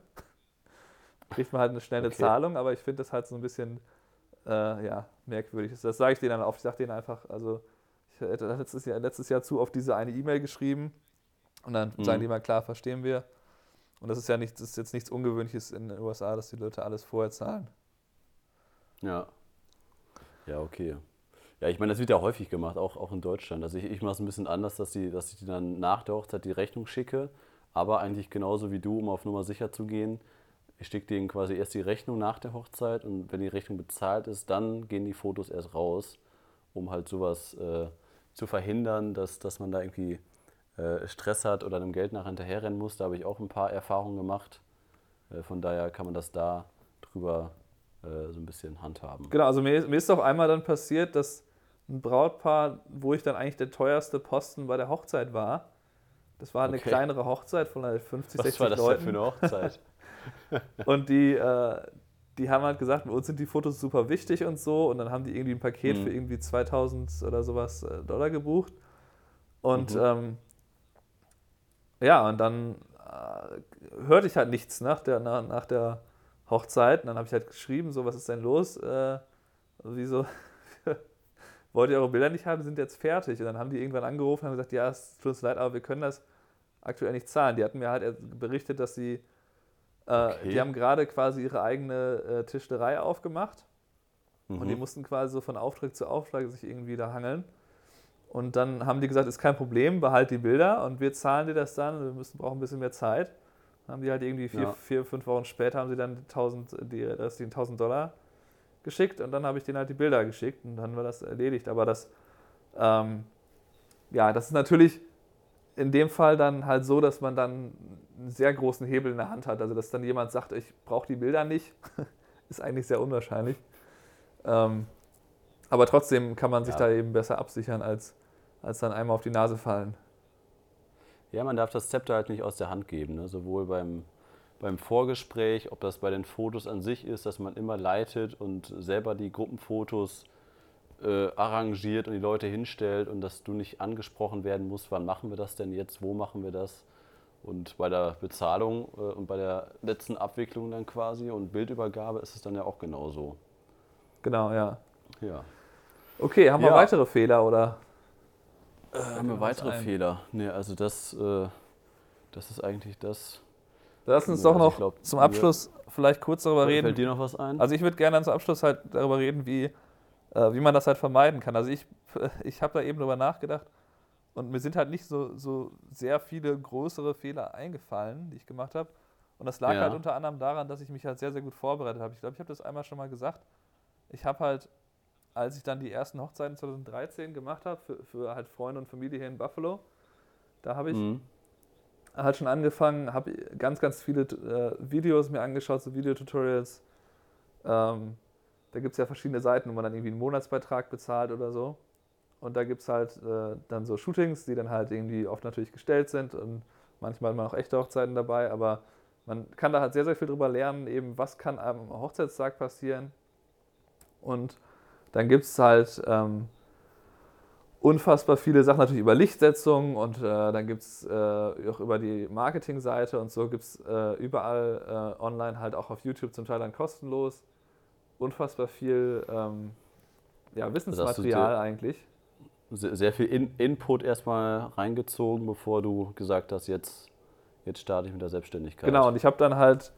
Kriegt man halt eine schnelle Okay. Zahlung, aber ich finde das halt so ein bisschen äh, ja, merkwürdig. Das, sage ich denen dann auf. Ich sage denen einfach, also ich hätte letztes Jahr, letztes Jahr zu oft diese eine E-Mail geschrieben und dann Mhm. sagen die mal, klar, verstehen wir. Und das ist ja nichts, ist jetzt nichts Ungewöhnliches in den USA, dass die Leute alles vorher zahlen. Ja. Ja, okay. Ja, ich meine, das wird ja häufig gemacht, auch, auch in Deutschland. Also ich, ich mache es ein bisschen anders, dass, die, dass ich die dann nach der Hochzeit die Rechnung schicke, aber eigentlich genauso wie du, um auf Nummer sicher zu gehen. Ich schicke denen quasi erst die Rechnung nach der Hochzeit und wenn die Rechnung bezahlt ist, dann gehen die Fotos erst raus, um halt sowas äh, zu verhindern, dass, dass man da irgendwie äh, Stress hat oder einem Geld nach hinterherrennen muss. Da habe ich auch ein paar Erfahrungen gemacht. Äh, von daher kann man das da drüber äh, so ein bisschen handhaben. Genau, also mir, mir ist auch einmal dann passiert, dass ein Brautpaar, wo ich dann eigentlich der teuerste Posten bei der Hochzeit war, das war eine Okay. kleinere Hochzeit von halt 50, Was 60 war das Leuten. denn für eine Hochzeit? Und die, äh, die haben halt gesagt, bei uns sind die Fotos super wichtig und so. Und dann haben die irgendwie ein Paket Mhm. für irgendwie 2000 oder sowas äh, Dollar gebucht. Und Mhm. ähm, ja, und dann äh, hörte ich halt nichts nach der, nach, nach der Hochzeit. Und dann habe ich halt geschrieben, so, was ist denn los? Äh, wieso wollt ihr eure Bilder nicht haben? Die sind jetzt fertig. Und dann haben die irgendwann angerufen und haben gesagt, ja, es tut uns leid, aber wir können das aktuell nicht zahlen. Die hatten mir halt berichtet, dass sie äh, Okay. Die haben gerade quasi ihre eigene äh, Tischlerei aufgemacht und die Mhm. mussten quasi so von Auftrag zu Auftrag sich irgendwie da hangeln. Und dann haben die gesagt, ist kein Problem, behalt die Bilder und wir zahlen dir das dann. Wir müssen, brauchen ein bisschen mehr Zeit. Dann haben die halt irgendwie vier, Ja. vier fünf Wochen später haben sie dann 1000, die restlichen 1000 Dollar geschickt und dann habe ich denen halt die Bilder geschickt und dann war das erledigt. Aber das, ähm, ja, das ist natürlich in dem Fall dann halt so, dass man dann einen sehr großen Hebel in der Hand hat. Also dass dann jemand sagt, ich brauche die Bilder nicht, ist eigentlich sehr unwahrscheinlich. Ähm, aber trotzdem kann man sich Ja. da eben besser absichern, als, als dann einmal auf die Nase fallen. Ja, man darf das Zepter halt nicht aus der Hand geben. Ne? Sowohl beim, beim Vorgespräch, ob das bei den Fotos an sich ist, dass man immer leitet und selber die Gruppenfotos äh, arrangiert und die Leute hinstellt und dass du nicht angesprochen werden musst, wann machen wir das denn jetzt, wo machen wir das. Und bei der Bezahlung äh, und bei der letzten Abwicklung dann quasi und Bildübergabe ist es dann ja auch genauso. Genau, ja. Ja. Okay, haben wir Ja. weitere Fehler oder? Äh, haben wir weitere? Fehler? Nee, also das, äh, das ist eigentlich das. Lass uns Ja, doch also noch glaub, zum Abschluss vielleicht kurz darüber reden. Fällt dir noch was ein? Also ich würde gerne zum Abschluss halt darüber reden, wie, äh, wie man das halt vermeiden kann. Also ich, ich habe da eben drüber nachgedacht und mir sind halt nicht so, so sehr viele größere Fehler eingefallen, die ich gemacht habe. Und das lag Ja. halt unter anderem daran, dass ich mich halt sehr, sehr gut vorbereitet habe. Ich glaube, ich habe das einmal schon mal gesagt. Ich habe halt als ich dann die ersten Hochzeiten 2013 gemacht habe, für, für halt Freunde und Familie hier in Buffalo, da habe ich Mhm. Halt schon angefangen, habe ganz, ganz viele äh, Videos mir angeschaut, so Videotutorials. Ähm, da gibt es ja verschiedene Seiten, wo man dann irgendwie einen Monatsbeitrag bezahlt oder so. Und da gibt es halt äh, dann so Shootings, die dann halt irgendwie oft natürlich gestellt sind und manchmal hat man auch echte Hochzeiten dabei, aber man kann da halt sehr, sehr viel drüber lernen, eben was kann am Hochzeitstag passieren. Und dann gibt es halt ähm, unfassbar viele Sachen natürlich über Lichtsetzung und äh, dann gibt es äh, auch über die Marketingseite und so gibt es äh, überall äh, online, halt auch auf YouTube zum Teil dann kostenlos. Unfassbar viel ähm, ja, Wissensmaterial dir- eigentlich. Sehr, sehr viel In Input erstmal reingezogen, bevor du gesagt hast, jetzt, jetzt starte ich mit der Selbstständigkeit. Genau, und ich habe dann halt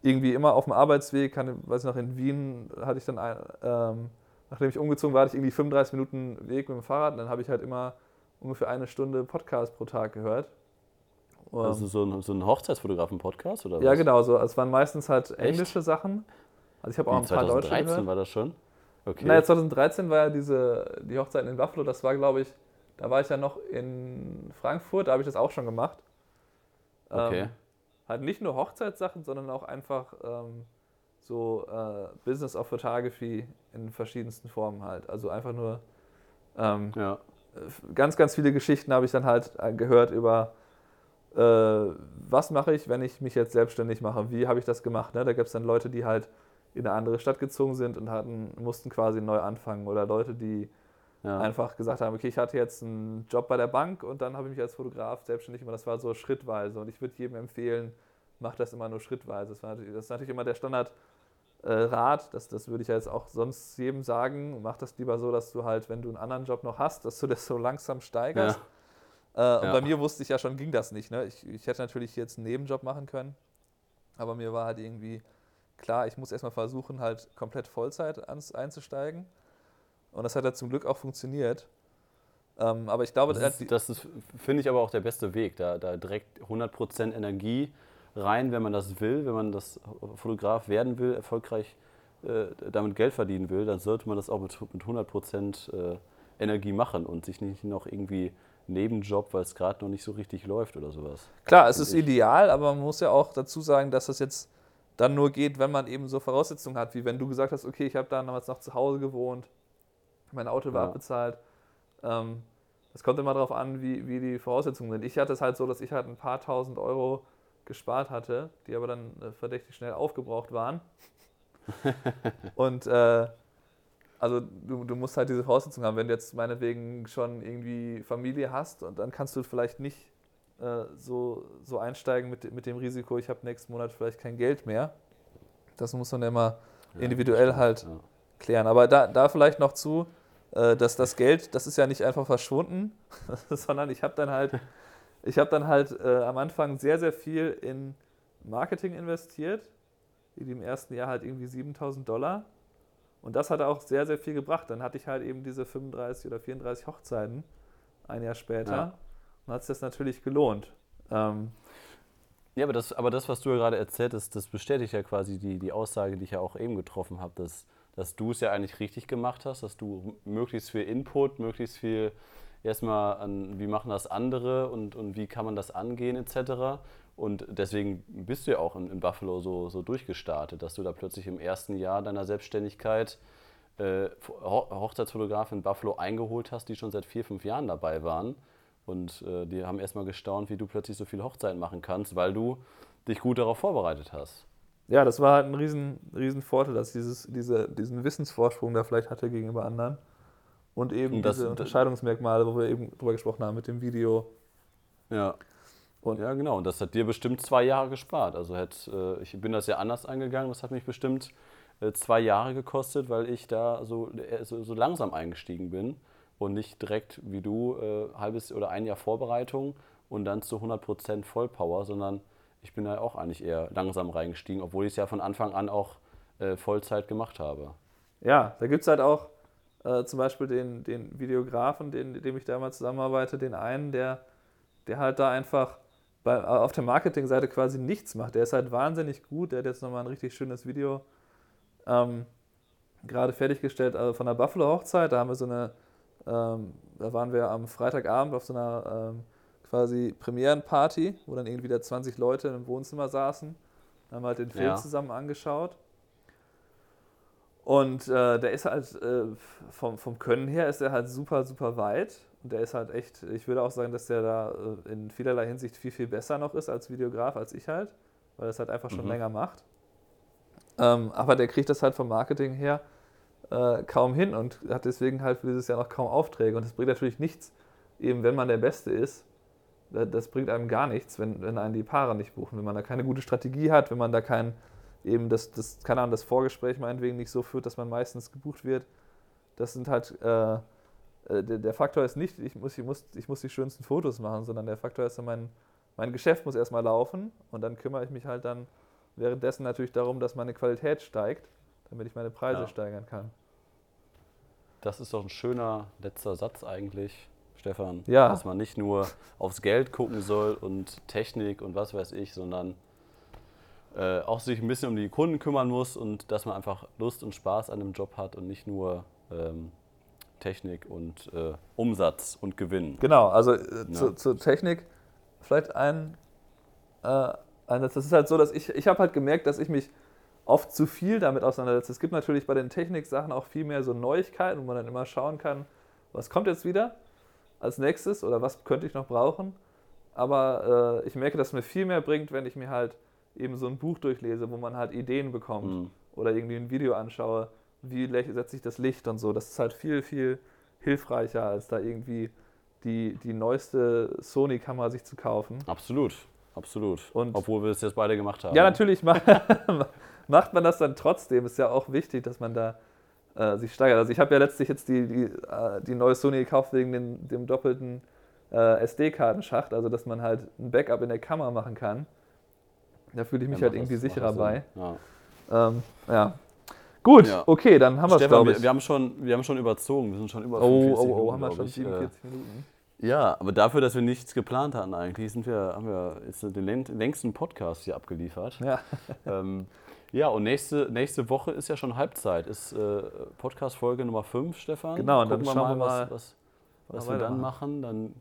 irgendwie immer auf dem Arbeitsweg, kann, weiß ich noch, in Wien hatte ich dann, ein, ähm, nachdem ich umgezogen war, hatte ich irgendwie 35 Minuten Weg mit dem Fahrrad und dann habe ich halt immer ungefähr eine Stunde Podcast pro Tag gehört. Also so ein, so ein Hochzeitsfotografen-Podcast oder ja, was? genau, so. Es waren meistens halt englische Sachen. Also ich habe auch Wie, ein paar deutsche 2013 gehört. war das schon? Okay. Naja, 2013 war ja diese, die Hochzeit in Buffalo, das war, glaube ich, da war ich ja noch in Frankfurt, da habe ich das auch schon gemacht. Okay. Ähm, halt nicht nur Hochzeitssachen, sondern auch einfach ähm, so äh, Business of Photography in verschiedensten Formen halt. Also einfach nur ähm, ja. ganz, ganz viele Geschichten habe ich dann halt äh, gehört über, äh, was mache ich, wenn ich mich jetzt selbstständig mache? Wie habe ich das gemacht? Ne? Da gibt es dann Leute, die halt in eine andere Stadt gezogen sind und hatten, mussten quasi neu anfangen. Oder Leute, die ja. einfach gesagt haben, okay, ich hatte jetzt einen Job bei der Bank und dann habe ich mich als Fotograf selbstständig gemacht. Das war so schrittweise und ich würde jedem empfehlen, macht das immer nur schrittweise. Das, war das ist natürlich immer der Standard. Äh, Rat, das, das würde ich ja jetzt auch sonst jedem sagen, mach das lieber so, dass du halt, wenn du einen anderen Job noch hast, dass du das so langsam steigerst. Äh, und Ja. bei mir wusste ich ja schon, ging das nicht. Ne? Ich, ich hätte natürlich jetzt einen Nebenjob machen können, aber mir war halt irgendwie klar, ich muss erstmal versuchen, halt komplett Vollzeit ans, einzusteigen. Und das hat ja zum Glück auch funktioniert. Ähm, aber ich glaube, Das ist, das ist finde ich, aber auch der beste Weg. Da, da direkt 100% Energie rein, wenn man das will, wenn man das Fotograf werden will, erfolgreich äh, damit Geld verdienen will, dann sollte man das auch mit, mit 100% äh, Energie machen und sich nicht noch irgendwie Nebenjob, weil es gerade noch nicht so richtig läuft oder sowas. Klar, es ist ich. ideal, aber man muss ja auch dazu sagen, dass das jetzt dann nur geht, wenn man eben so Voraussetzungen hat, wie wenn du gesagt hast, okay, ich habe damals noch zu Hause gewohnt, mein Auto war Ja. abbezahlt. Ähm, das kommt immer darauf an, wie, wie die Voraussetzungen sind. Ich hatte es halt so, dass ich halt ein paar tausend Euro gespart hatte, die aber dann äh, verdächtig schnell aufgebraucht waren. Und äh, also du, du musst halt diese Voraussetzungen haben. Wenn du jetzt meinetwegen schon irgendwie Familie hast und dann kannst du vielleicht nicht äh, so, so einsteigen mit, mit dem Risiko, ich habe nächsten Monat vielleicht kein Geld mehr. Das muss man ja immer individuell stimmt, halt ja. klären. Aber da, da vielleicht noch zu, äh, dass das Geld, das ist ja nicht einfach verschwunden, sondern ich habe dann halt, ich habe dann halt äh, am Anfang sehr, sehr viel in Marketing investiert. In dem ersten Jahr halt irgendwie 7000 Dollar. Und das hat auch sehr, sehr viel gebracht. Dann hatte ich halt eben diese 35 oder 34 Hochzeiten ein Jahr später. Ja. Und hat sich das natürlich gelohnt. Ähm, Ja, aber das, aber das, was du ja gerade erzählt hast, das bestätigt ja quasi die, die Aussage, die ich ja auch eben getroffen habe, dass, dass du es ja eigentlich richtig gemacht hast, dass du möglichst viel Input, möglichst viel erstmal an, wie machen das andere und, und wie kann man das angehen etc. Und deswegen bist du ja auch in, in Buffalo so, so durchgestartet, dass du da plötzlich im ersten Jahr deiner Selbstständigkeit äh, Ho Hochzeitsfotografen in Buffalo eingeholt hast, die schon seit vier, fünf Jahren dabei waren. Und äh, die haben erstmal gestaunt, wie du plötzlich so viel Hochzeiten machen kannst, weil du dich gut darauf vorbereitet hast. ja, das war halt ein riesen, riesen Vorteil, dass ich dieses, diese, diesen Wissensvorsprung da vielleicht hatte gegenüber anderen. Und eben Und das- diese Unterscheidungsmerkmale, wo wir eben drüber gesprochen haben mit dem Video. Ja. Und- ja, genau. Und das hat dir bestimmt zwei Jahre gespart. Also hätt, äh, ich bin das ja anders angegangen. Das hat mich bestimmt äh, zwei Jahre gekostet, weil ich da so, äh, so, so langsam eingestiegen bin und nicht direkt wie du äh, halbes oder ein Jahr Vorbereitung und dann zu 100% Vollpower, sondern ich bin da auch eigentlich eher langsam reingestiegen, obwohl ich es ja von Anfang an auch äh, Vollzeit gemacht habe. Ja, da gibt es halt auch äh, zum Beispiel den, den Videografen, den, mit dem ich damals zusammenarbeite, den einen, der, der halt da einfach bei, äh, auf der Marketingseite quasi nichts macht. Der ist halt wahnsinnig gut, der hat jetzt nochmal ein richtig schönes Video ähm, gerade fertiggestellt also von der Buffalo Hochzeit. Da haben wir so eine, ähm, da waren wir am Freitagabend auf so einer ähm, quasi Premierenparty, wo dann irgendwie da 20 Leute im Wohnzimmer saßen. Dann haben wir halt den Film Ja. zusammen angeschaut. Und äh, der ist halt äh, vom, vom Können her ist er halt super, super weit. Und der ist halt echt, ich würde auch sagen, dass der da äh, in vielerlei Hinsicht viel, viel besser noch ist als Videograf, als ich halt, weil er es halt einfach schon Mhm. länger macht. Ähm, aber der kriegt das halt vom Marketing her äh, kaum hin und hat deswegen halt für dieses Jahr noch kaum Aufträge. Und das bringt natürlich nichts, eben wenn man der Beste ist. Da- Das bringt einem gar nichts, wenn, wenn einen die Paare nicht buchen. Wenn man da keine gute Strategie hat, wenn man da kein, eben das, das, keine Ahnung, das Vorgespräch meinetwegen nicht so führt, dass man meistens gebucht wird. Das sind halt, äh, äh, der, der Faktor ist nicht, ich muss, ich, muss, ich muss die schönsten Fotos machen, sondern der Faktor ist, mein, mein Geschäft muss erstmal laufen und dann kümmere ich mich halt dann währenddessen natürlich darum, dass meine Qualität steigt, damit ich meine Preise Ja. steigern kann. Das ist doch ein schöner letzter Satz eigentlich, Stefan. Ja. Dass man nicht nur aufs Geld gucken soll und Technik und was weiß ich, sondern äh, auch sich ein bisschen um die Kunden kümmern muss und dass man einfach Lust und Spaß an dem Job hat und nicht nur ähm, Technik und äh, Umsatz und Gewinn. Genau, also äh, zu, zur Technik vielleicht ein, äh, ein, das ist halt so, dass ich, ich habe halt gemerkt, dass ich mich oft zu viel damit auseinandersetze. Es gibt natürlich bei den Techniksachen auch viel mehr so Neuigkeiten, wo man dann immer schauen kann, was kommt jetzt wieder als nächstes oder was könnte ich noch brauchen. Aber äh, ich merke, dass es mir viel mehr bringt, wenn ich mir halt eben so ein Buch durchlese, wo man halt Ideen bekommt Mhm. oder irgendwie ein Video anschaue, wie setze ich das Licht und so. Das ist halt viel, viel hilfreicher, als da irgendwie die, die neueste Sony-Kamera sich zu kaufen. Absolut, absolut. Und- Obwohl wir es jetzt beide gemacht haben. Ja, natürlich macht, macht man das dann trotzdem. Ist ja auch wichtig, dass man da äh, sich steigert. Also ich habe ja letztlich jetzt die, die, äh, die neue Sony gekauft wegen den, dem doppelten äh, SD-Kartenschacht, also dass man halt ein Backup in der Kamera machen kann. Da fühle ich mich Ja, halt irgendwie das- sicherer bei. Ja. Ähm, ja. Gut, Ja. okay, dann haben wir es, Stefan, glaube wir, ich. wir, haben schon, wir haben schon überzogen. Wir sind schon über oh, 45 oh, oh, Minuten, haben wir schon ich. 47 Minuten. Äh, Ja, aber dafür, dass wir nichts geplant hatten eigentlich, sind wir, haben wir jetzt den läng- längsten Podcast hier abgeliefert. Ja. Ähm, ja, und nächste, nächste Woche ist ja schon Halbzeit. Ist äh, Podcast-Folge Nummer 5, Stefan. Genau, und dann Gucken schauen wir was, mal, was, was was wir wir dann machen. Dann,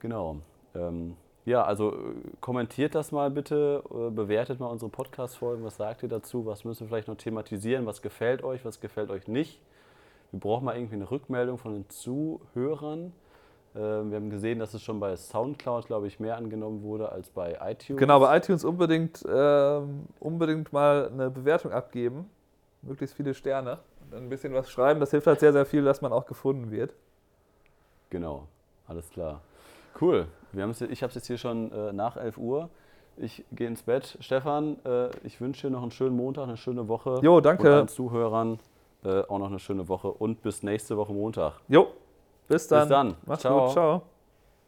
genau. Ähm, ja, also äh, kommentiert das mal bitte, äh, bewertet mal unsere Podcast-Folgen. Was sagt ihr dazu? Was müssen wir vielleicht noch thematisieren? Was gefällt euch? Was gefällt euch nicht? Wir brauchen mal irgendwie eine Rückmeldung von den Zuhörern. Ähm, wir haben gesehen, dass es schon bei Soundcloud, glaube ich, mehr angenommen wurde als bei iTunes. Genau, bei iTunes unbedingt, ähm, unbedingt mal eine Bewertung abgeben. Möglichst viele Sterne. Und ein bisschen was schreiben. Das hilft halt sehr, sehr viel, dass man auch gefunden wird. Genau, alles klar. Cool. Wir haben's, ich habe es jetzt hier schon äh, nach 11 Uhr. Ich gehe ins Bett. Stefan, äh, ich wünsche dir noch einen schönen Montag, eine schöne Woche. Jo, Und danke. allen Zuhörern äh, auch noch eine schöne Woche und bis nächste Woche Montag. Jo, bis dann. dann. Mach's Ciao. gut. Ciao.